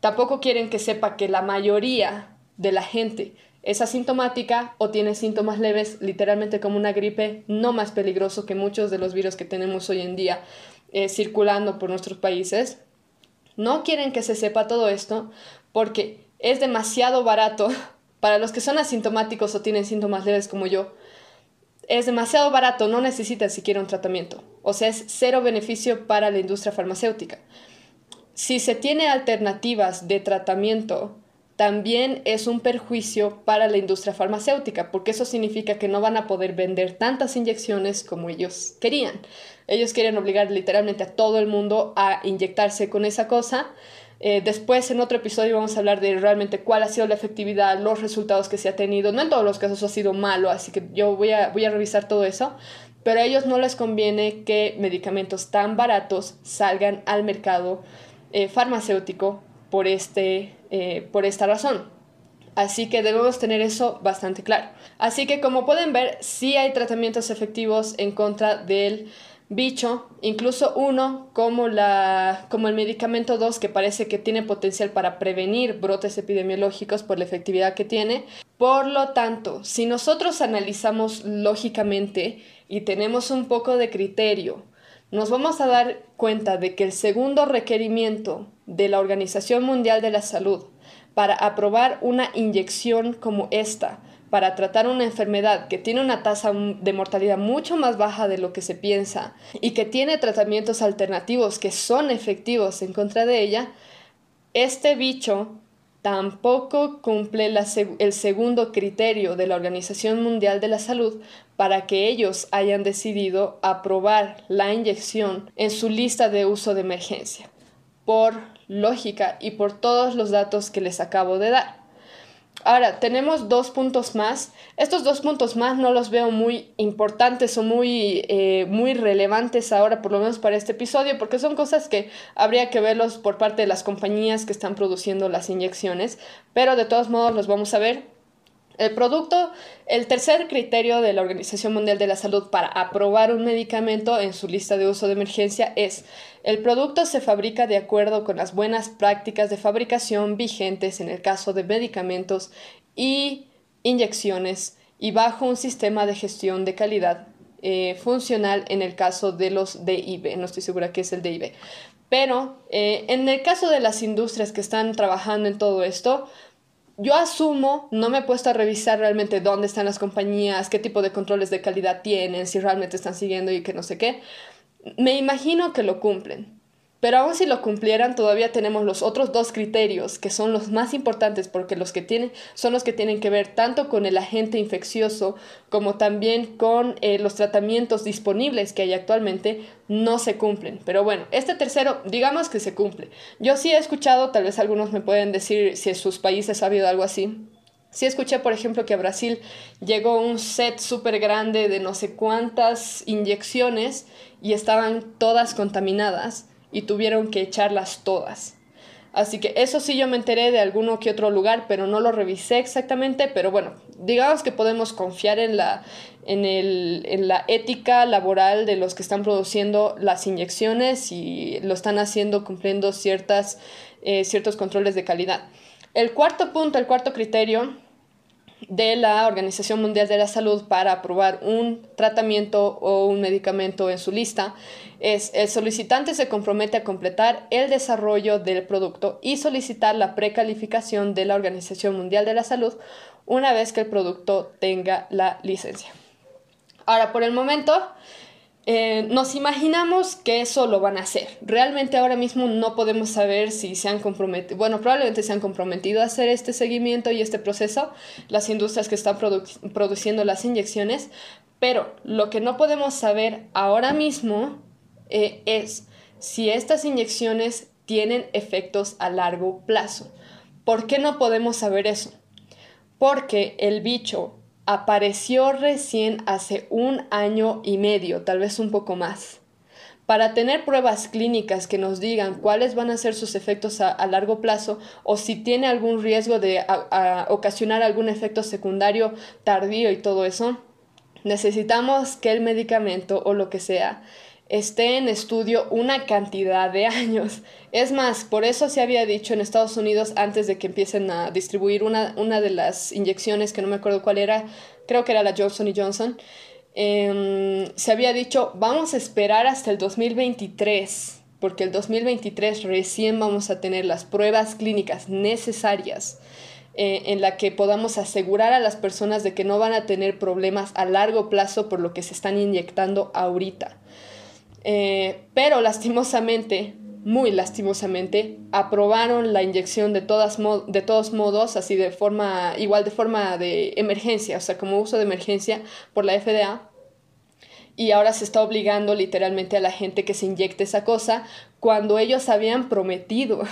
tampoco quieren que sepa que la mayoría de la gente es asintomática o tiene síntomas leves, literalmente como una gripe, no más peligroso que muchos de los virus que tenemos hoy en día eh, circulando por nuestros países. No quieren que se sepa todo esto porque es demasiado barato [LAUGHS] para los que son asintomáticos o tienen síntomas leves como yo. Es demasiado barato, no necesitan siquiera un tratamiento. O sea, es cero beneficio para la industria farmacéutica. Si se tiene alternativas de tratamiento también es un perjuicio para la industria farmacéutica, porque eso significa que no van a poder vender tantas inyecciones como ellos querían. Ellos quieren obligar literalmente a todo el mundo a inyectarse con esa cosa. Eh, después, en otro episodio, vamos a hablar de realmente cuál ha sido la efectividad, los resultados que se ha tenido. No en todos los casos ha sido malo, así que yo voy a, voy a revisar todo eso. Pero a ellos no les conviene que medicamentos tan baratos salgan al mercado eh, farmacéutico por, este, eh, por esta razón. Así que debemos tener eso bastante claro. Así que como pueden ver, sí hay tratamientos efectivos en contra del bicho, incluso uno como, la, como el medicamento 2 que parece que tiene potencial para prevenir brotes epidemiológicos por la efectividad que tiene. Por lo tanto, si nosotros analizamos lógicamente y tenemos un poco de criterio nos vamos a dar cuenta de que el segundo requerimiento de la Organización Mundial de la Salud para aprobar una inyección como esta, para tratar una enfermedad que tiene una tasa de mortalidad mucho más baja de lo que se piensa y que tiene tratamientos alternativos que son efectivos en contra de ella, este bicho tampoco cumple el segundo criterio de la Organización Mundial de la Salud para que ellos hayan decidido aprobar la inyección en su lista de uso de emergencia, por lógica y por todos los datos que les acabo de dar. Ahora, tenemos dos puntos más. Estos dos puntos más no los veo muy importantes o muy, eh, muy relevantes ahora, por lo menos para este episodio, porque son cosas que habría que verlos por parte de las compañías que están produciendo las inyecciones, pero de todos modos los vamos a ver el producto, el tercer criterio de la Organización Mundial de la Salud para aprobar un medicamento en su lista de uso de emergencia es el producto se fabrica de acuerdo con las buenas prácticas de fabricación vigentes en el caso de medicamentos y inyecciones y bajo un sistema de gestión de calidad eh, funcional en el caso de los DIB. No estoy segura que es el DIB. Pero eh, en el caso de las industrias que están trabajando en todo esto, yo asumo, no me he puesto a revisar realmente dónde están las compañías, qué tipo de controles de calidad tienen, si realmente están siguiendo y que no sé qué. Me imagino que lo cumplen. Pero aun si lo cumplieran, todavía tenemos los otros dos criterios, que son los más importantes porque los que tienen, son los que tienen que ver tanto con el agente infeccioso como también con eh, los tratamientos disponibles que hay actualmente, no se cumplen. Pero bueno, este tercero, digamos que se cumple. Yo sí he escuchado, tal vez algunos me pueden decir si en sus países ha habido algo así. Sí escuché, por ejemplo, que a Brasil llegó un set súper grande de no sé cuántas inyecciones y estaban todas contaminadas y tuvieron que echarlas todas. Así que eso sí yo me enteré de alguno que otro lugar, pero no lo revisé exactamente, pero bueno, digamos que podemos confiar en la, en, el, en la ética laboral de los que están produciendo las inyecciones y lo están haciendo cumpliendo ciertas, eh, ciertos controles de calidad. El cuarto punto, el cuarto criterio de la Organización Mundial de la Salud para aprobar un tratamiento o un medicamento en su lista es el solicitante se compromete a completar el desarrollo del producto y solicitar la precalificación de la Organización Mundial de la Salud una vez que el producto tenga la licencia. Ahora, por el momento, eh, nos imaginamos que eso lo van a hacer. Realmente ahora mismo no podemos saber si se han comprometido, bueno, probablemente se han comprometido a hacer este seguimiento y este proceso, las industrias que están produciendo las inyecciones, pero lo que no podemos saber ahora mismo eh, es si estas inyecciones tienen efectos a largo plazo. ¿Por qué no podemos saber eso? Porque el bicho apareció recién hace un año y medio, tal vez un poco más. Para tener pruebas clínicas que nos digan cuáles van a ser sus efectos a, largo plazo o si tiene algún riesgo de ocasionar algún efecto secundario tardío y todo eso, necesitamos que el medicamento o lo que sea esté en estudio una cantidad de años. Es más, por eso se había dicho en Estados Unidos antes de que empiecen a distribuir una, una de las inyecciones, que no me acuerdo cuál era, creo que era la Johnson Johnson, em, se había dicho, vamos a esperar hasta el 2023, porque el 2023 recién vamos a tener las pruebas clínicas necesarias eh, en la que podamos asegurar a las personas de que no van a tener problemas a largo plazo por lo que se están inyectando ahorita. Eh, pero lastimosamente, muy lastimosamente, aprobaron la inyección de, todas de todos modos, así de forma, igual de forma de emergencia, o sea, como uso de emergencia por la FDA. Y ahora se está obligando literalmente a la gente que se inyecte esa cosa cuando ellos habían prometido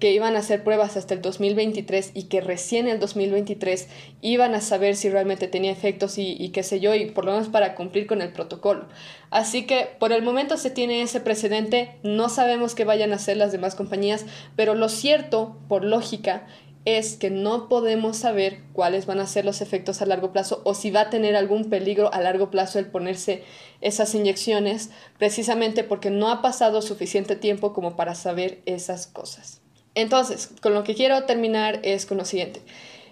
que iban a hacer pruebas hasta el 2023 y que recién el 2023 iban a saber si realmente tenía efectos y, qué sé yo, y por lo menos para cumplir con el protocolo. Así que por el momento se tiene ese precedente, no sabemos qué vayan a hacer las demás compañías, pero lo cierto, por lógica, es que no podemos saber cuáles van a ser los efectos a largo plazo o si va a tener algún peligro a largo plazo el ponerse esas inyecciones, precisamente porque no ha pasado suficiente tiempo como para saber esas cosas. Entonces, con lo que quiero terminar es con lo siguiente.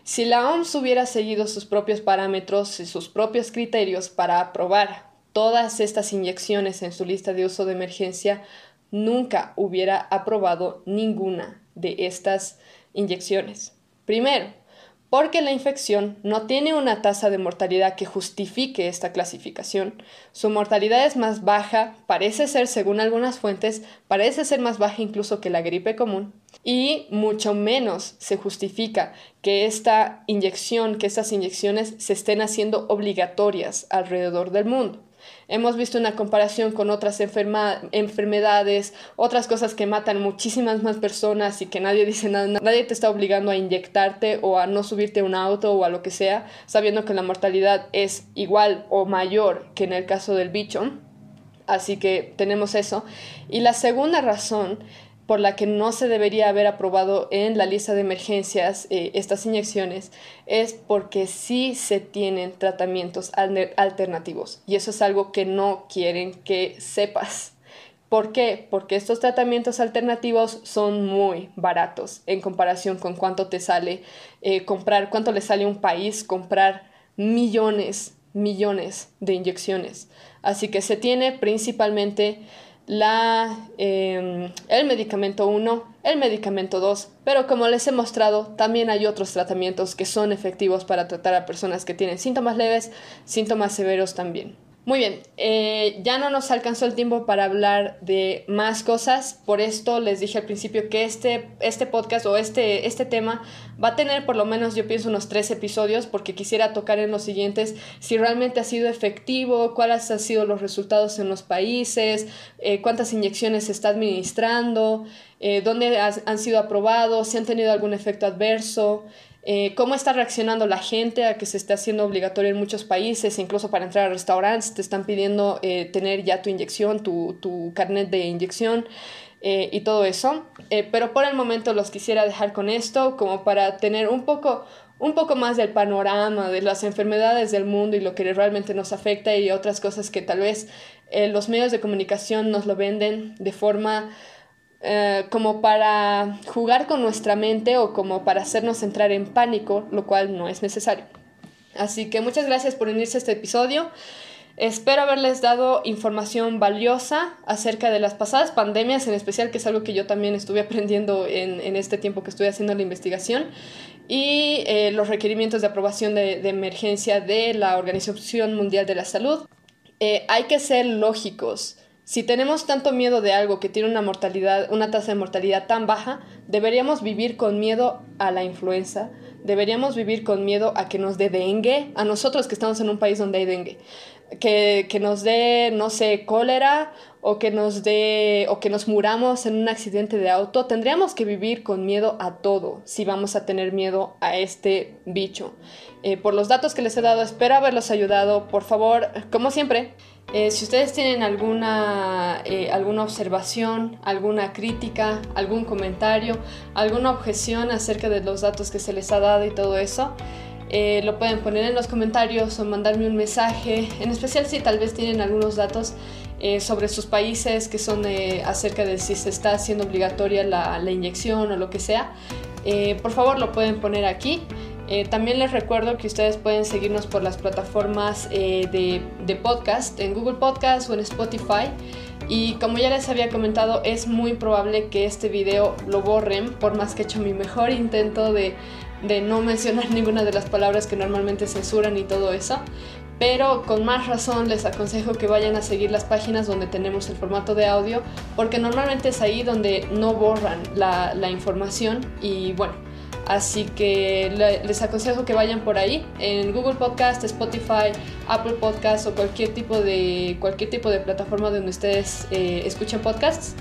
Si la OMS hubiera seguido sus propios parámetros y sus propios criterios para aprobar todas estas inyecciones en su lista de uso de emergencia, nunca hubiera aprobado ninguna de estas inyecciones. Primero, porque la infección no tiene una tasa de mortalidad que justifique esta clasificación. Su mortalidad es más baja, parece ser, según algunas fuentes, parece ser más baja incluso que la gripe común, y mucho menos se justifica que esta inyección, que estas inyecciones se estén haciendo obligatorias alrededor del mundo. Hemos visto una comparación con otras enfermedades, otras cosas que matan muchísimas más personas y que nadie dice nada, nadie te está obligando a inyectarte o a no subirte a un auto o a lo que sea, sabiendo que la mortalidad es igual o mayor que en el caso del bicho. Así que tenemos eso. Y la segunda razón por la que no se debería haber aprobado en la lista de emergencias eh, estas inyecciones es porque sí se tienen tratamientos alternativos y eso es algo que no quieren que sepas. ¿Por qué? Porque estos tratamientos alternativos son muy baratos en comparación con cuánto te sale eh, comprar, cuánto le sale a un país comprar millones, millones de inyecciones. Así que se tiene principalmente la, em, el medicamento 1, el medicamento 2, pero como les he mostrado, también hay otros tratamientos que son efectivos para tratar a personas que tienen síntomas leves, síntomas severos también. Muy bien, eh, ya no nos alcanzó el tiempo para hablar de más cosas, por esto les dije al principio que este, este podcast o este, este tema va a tener por lo menos yo pienso unos tres episodios porque quisiera tocar en los siguientes si realmente ha sido efectivo, cuáles han sido los resultados en los países, eh, cuántas inyecciones se está administrando, eh, dónde han sido aprobados, si han tenido algún efecto adverso. Eh, cómo está reaccionando la gente a que se esté haciendo obligatorio en muchos países, incluso para entrar a restaurantes te están pidiendo eh, tener ya tu inyección, tu, tu carnet de inyección eh, y todo eso. pero por el momento los quisiera dejar con esto como para tener un poco, un poco más del panorama de las enfermedades del mundo y lo que realmente nos afecta y otras cosas que tal vez los medios de comunicación nos lo venden de forma eh, como para jugar con nuestra mente o como para hacernos entrar en pánico, lo cual no es necesario. Así que muchas gracias por unirse a este episodio. Espero haberles dado información valiosa acerca de las pasadas pandemias, en especial, que es algo que yo también estuve aprendiendo en, este tiempo que estuve haciendo la investigación, y eh, los requerimientos de aprobación de, emergencia de la Organización Mundial de la Salud. Eh, hay que ser lógicos si tenemos tanto miedo de algo que tiene una mortalidad, una tasa de mortalidad tan baja, deberíamos vivir con miedo a la influenza, deberíamos vivir con miedo a que nos dé dengue, a nosotros que estamos en un país donde hay dengue. que, que, nos dé, no sé, cólera o que nos dé o que nos muramos en un accidente de auto, tendríamos que vivir con miedo a todo si vamos a tener miedo a este bicho. Eh, por los datos que les he dado, espero haberlos ayudado. Por favor, como siempre, eh, si ustedes tienen alguna, eh, alguna observación, alguna crítica, algún comentario, alguna objeción acerca de los datos que se les ha dado y todo eso, lo pueden poner en los comentarios o mandarme un mensaje, en especial si tal vez tienen algunos datos sobre sus países que son acerca de si se está haciendo obligatoria la, la inyección o lo que sea. por favor lo pueden poner aquí. Eh, también les recuerdo que ustedes pueden seguirnos por las plataformas eh, de, de, podcast, en Google Podcast o en Spotify. Y como ya les había comentado, es muy probable que este video lo borren, por más que he hecho mi mejor intento de, de no [LAUGHS] mencionar ninguna de las palabras que normalmente censuran y todo eso. Pero con más razón les aconsejo que vayan a seguir las páginas donde tenemos el formato de audio, porque normalmente es ahí donde no borran la, la información y bueno, Así que les aconsejo que vayan por ahí en Google Podcast, Spotify, Apple Podcast o cualquier tipo de, cualquier tipo de plataforma donde ustedes eh, escuchen podcasts.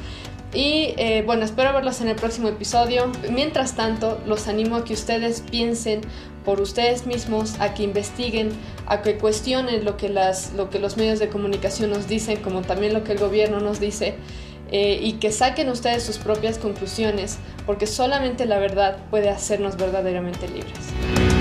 Y eh, bueno, espero verlos en el próximo episodio. Mientras tanto, los animo a que ustedes piensen por ustedes mismos, a que investiguen, a que cuestionen lo que, las, lo que los medios de comunicación nos dicen, como también lo que el gobierno nos dice. Eh, y que saquen ustedes sus propias conclusiones, porque solamente la verdad puede hacernos verdaderamente libres.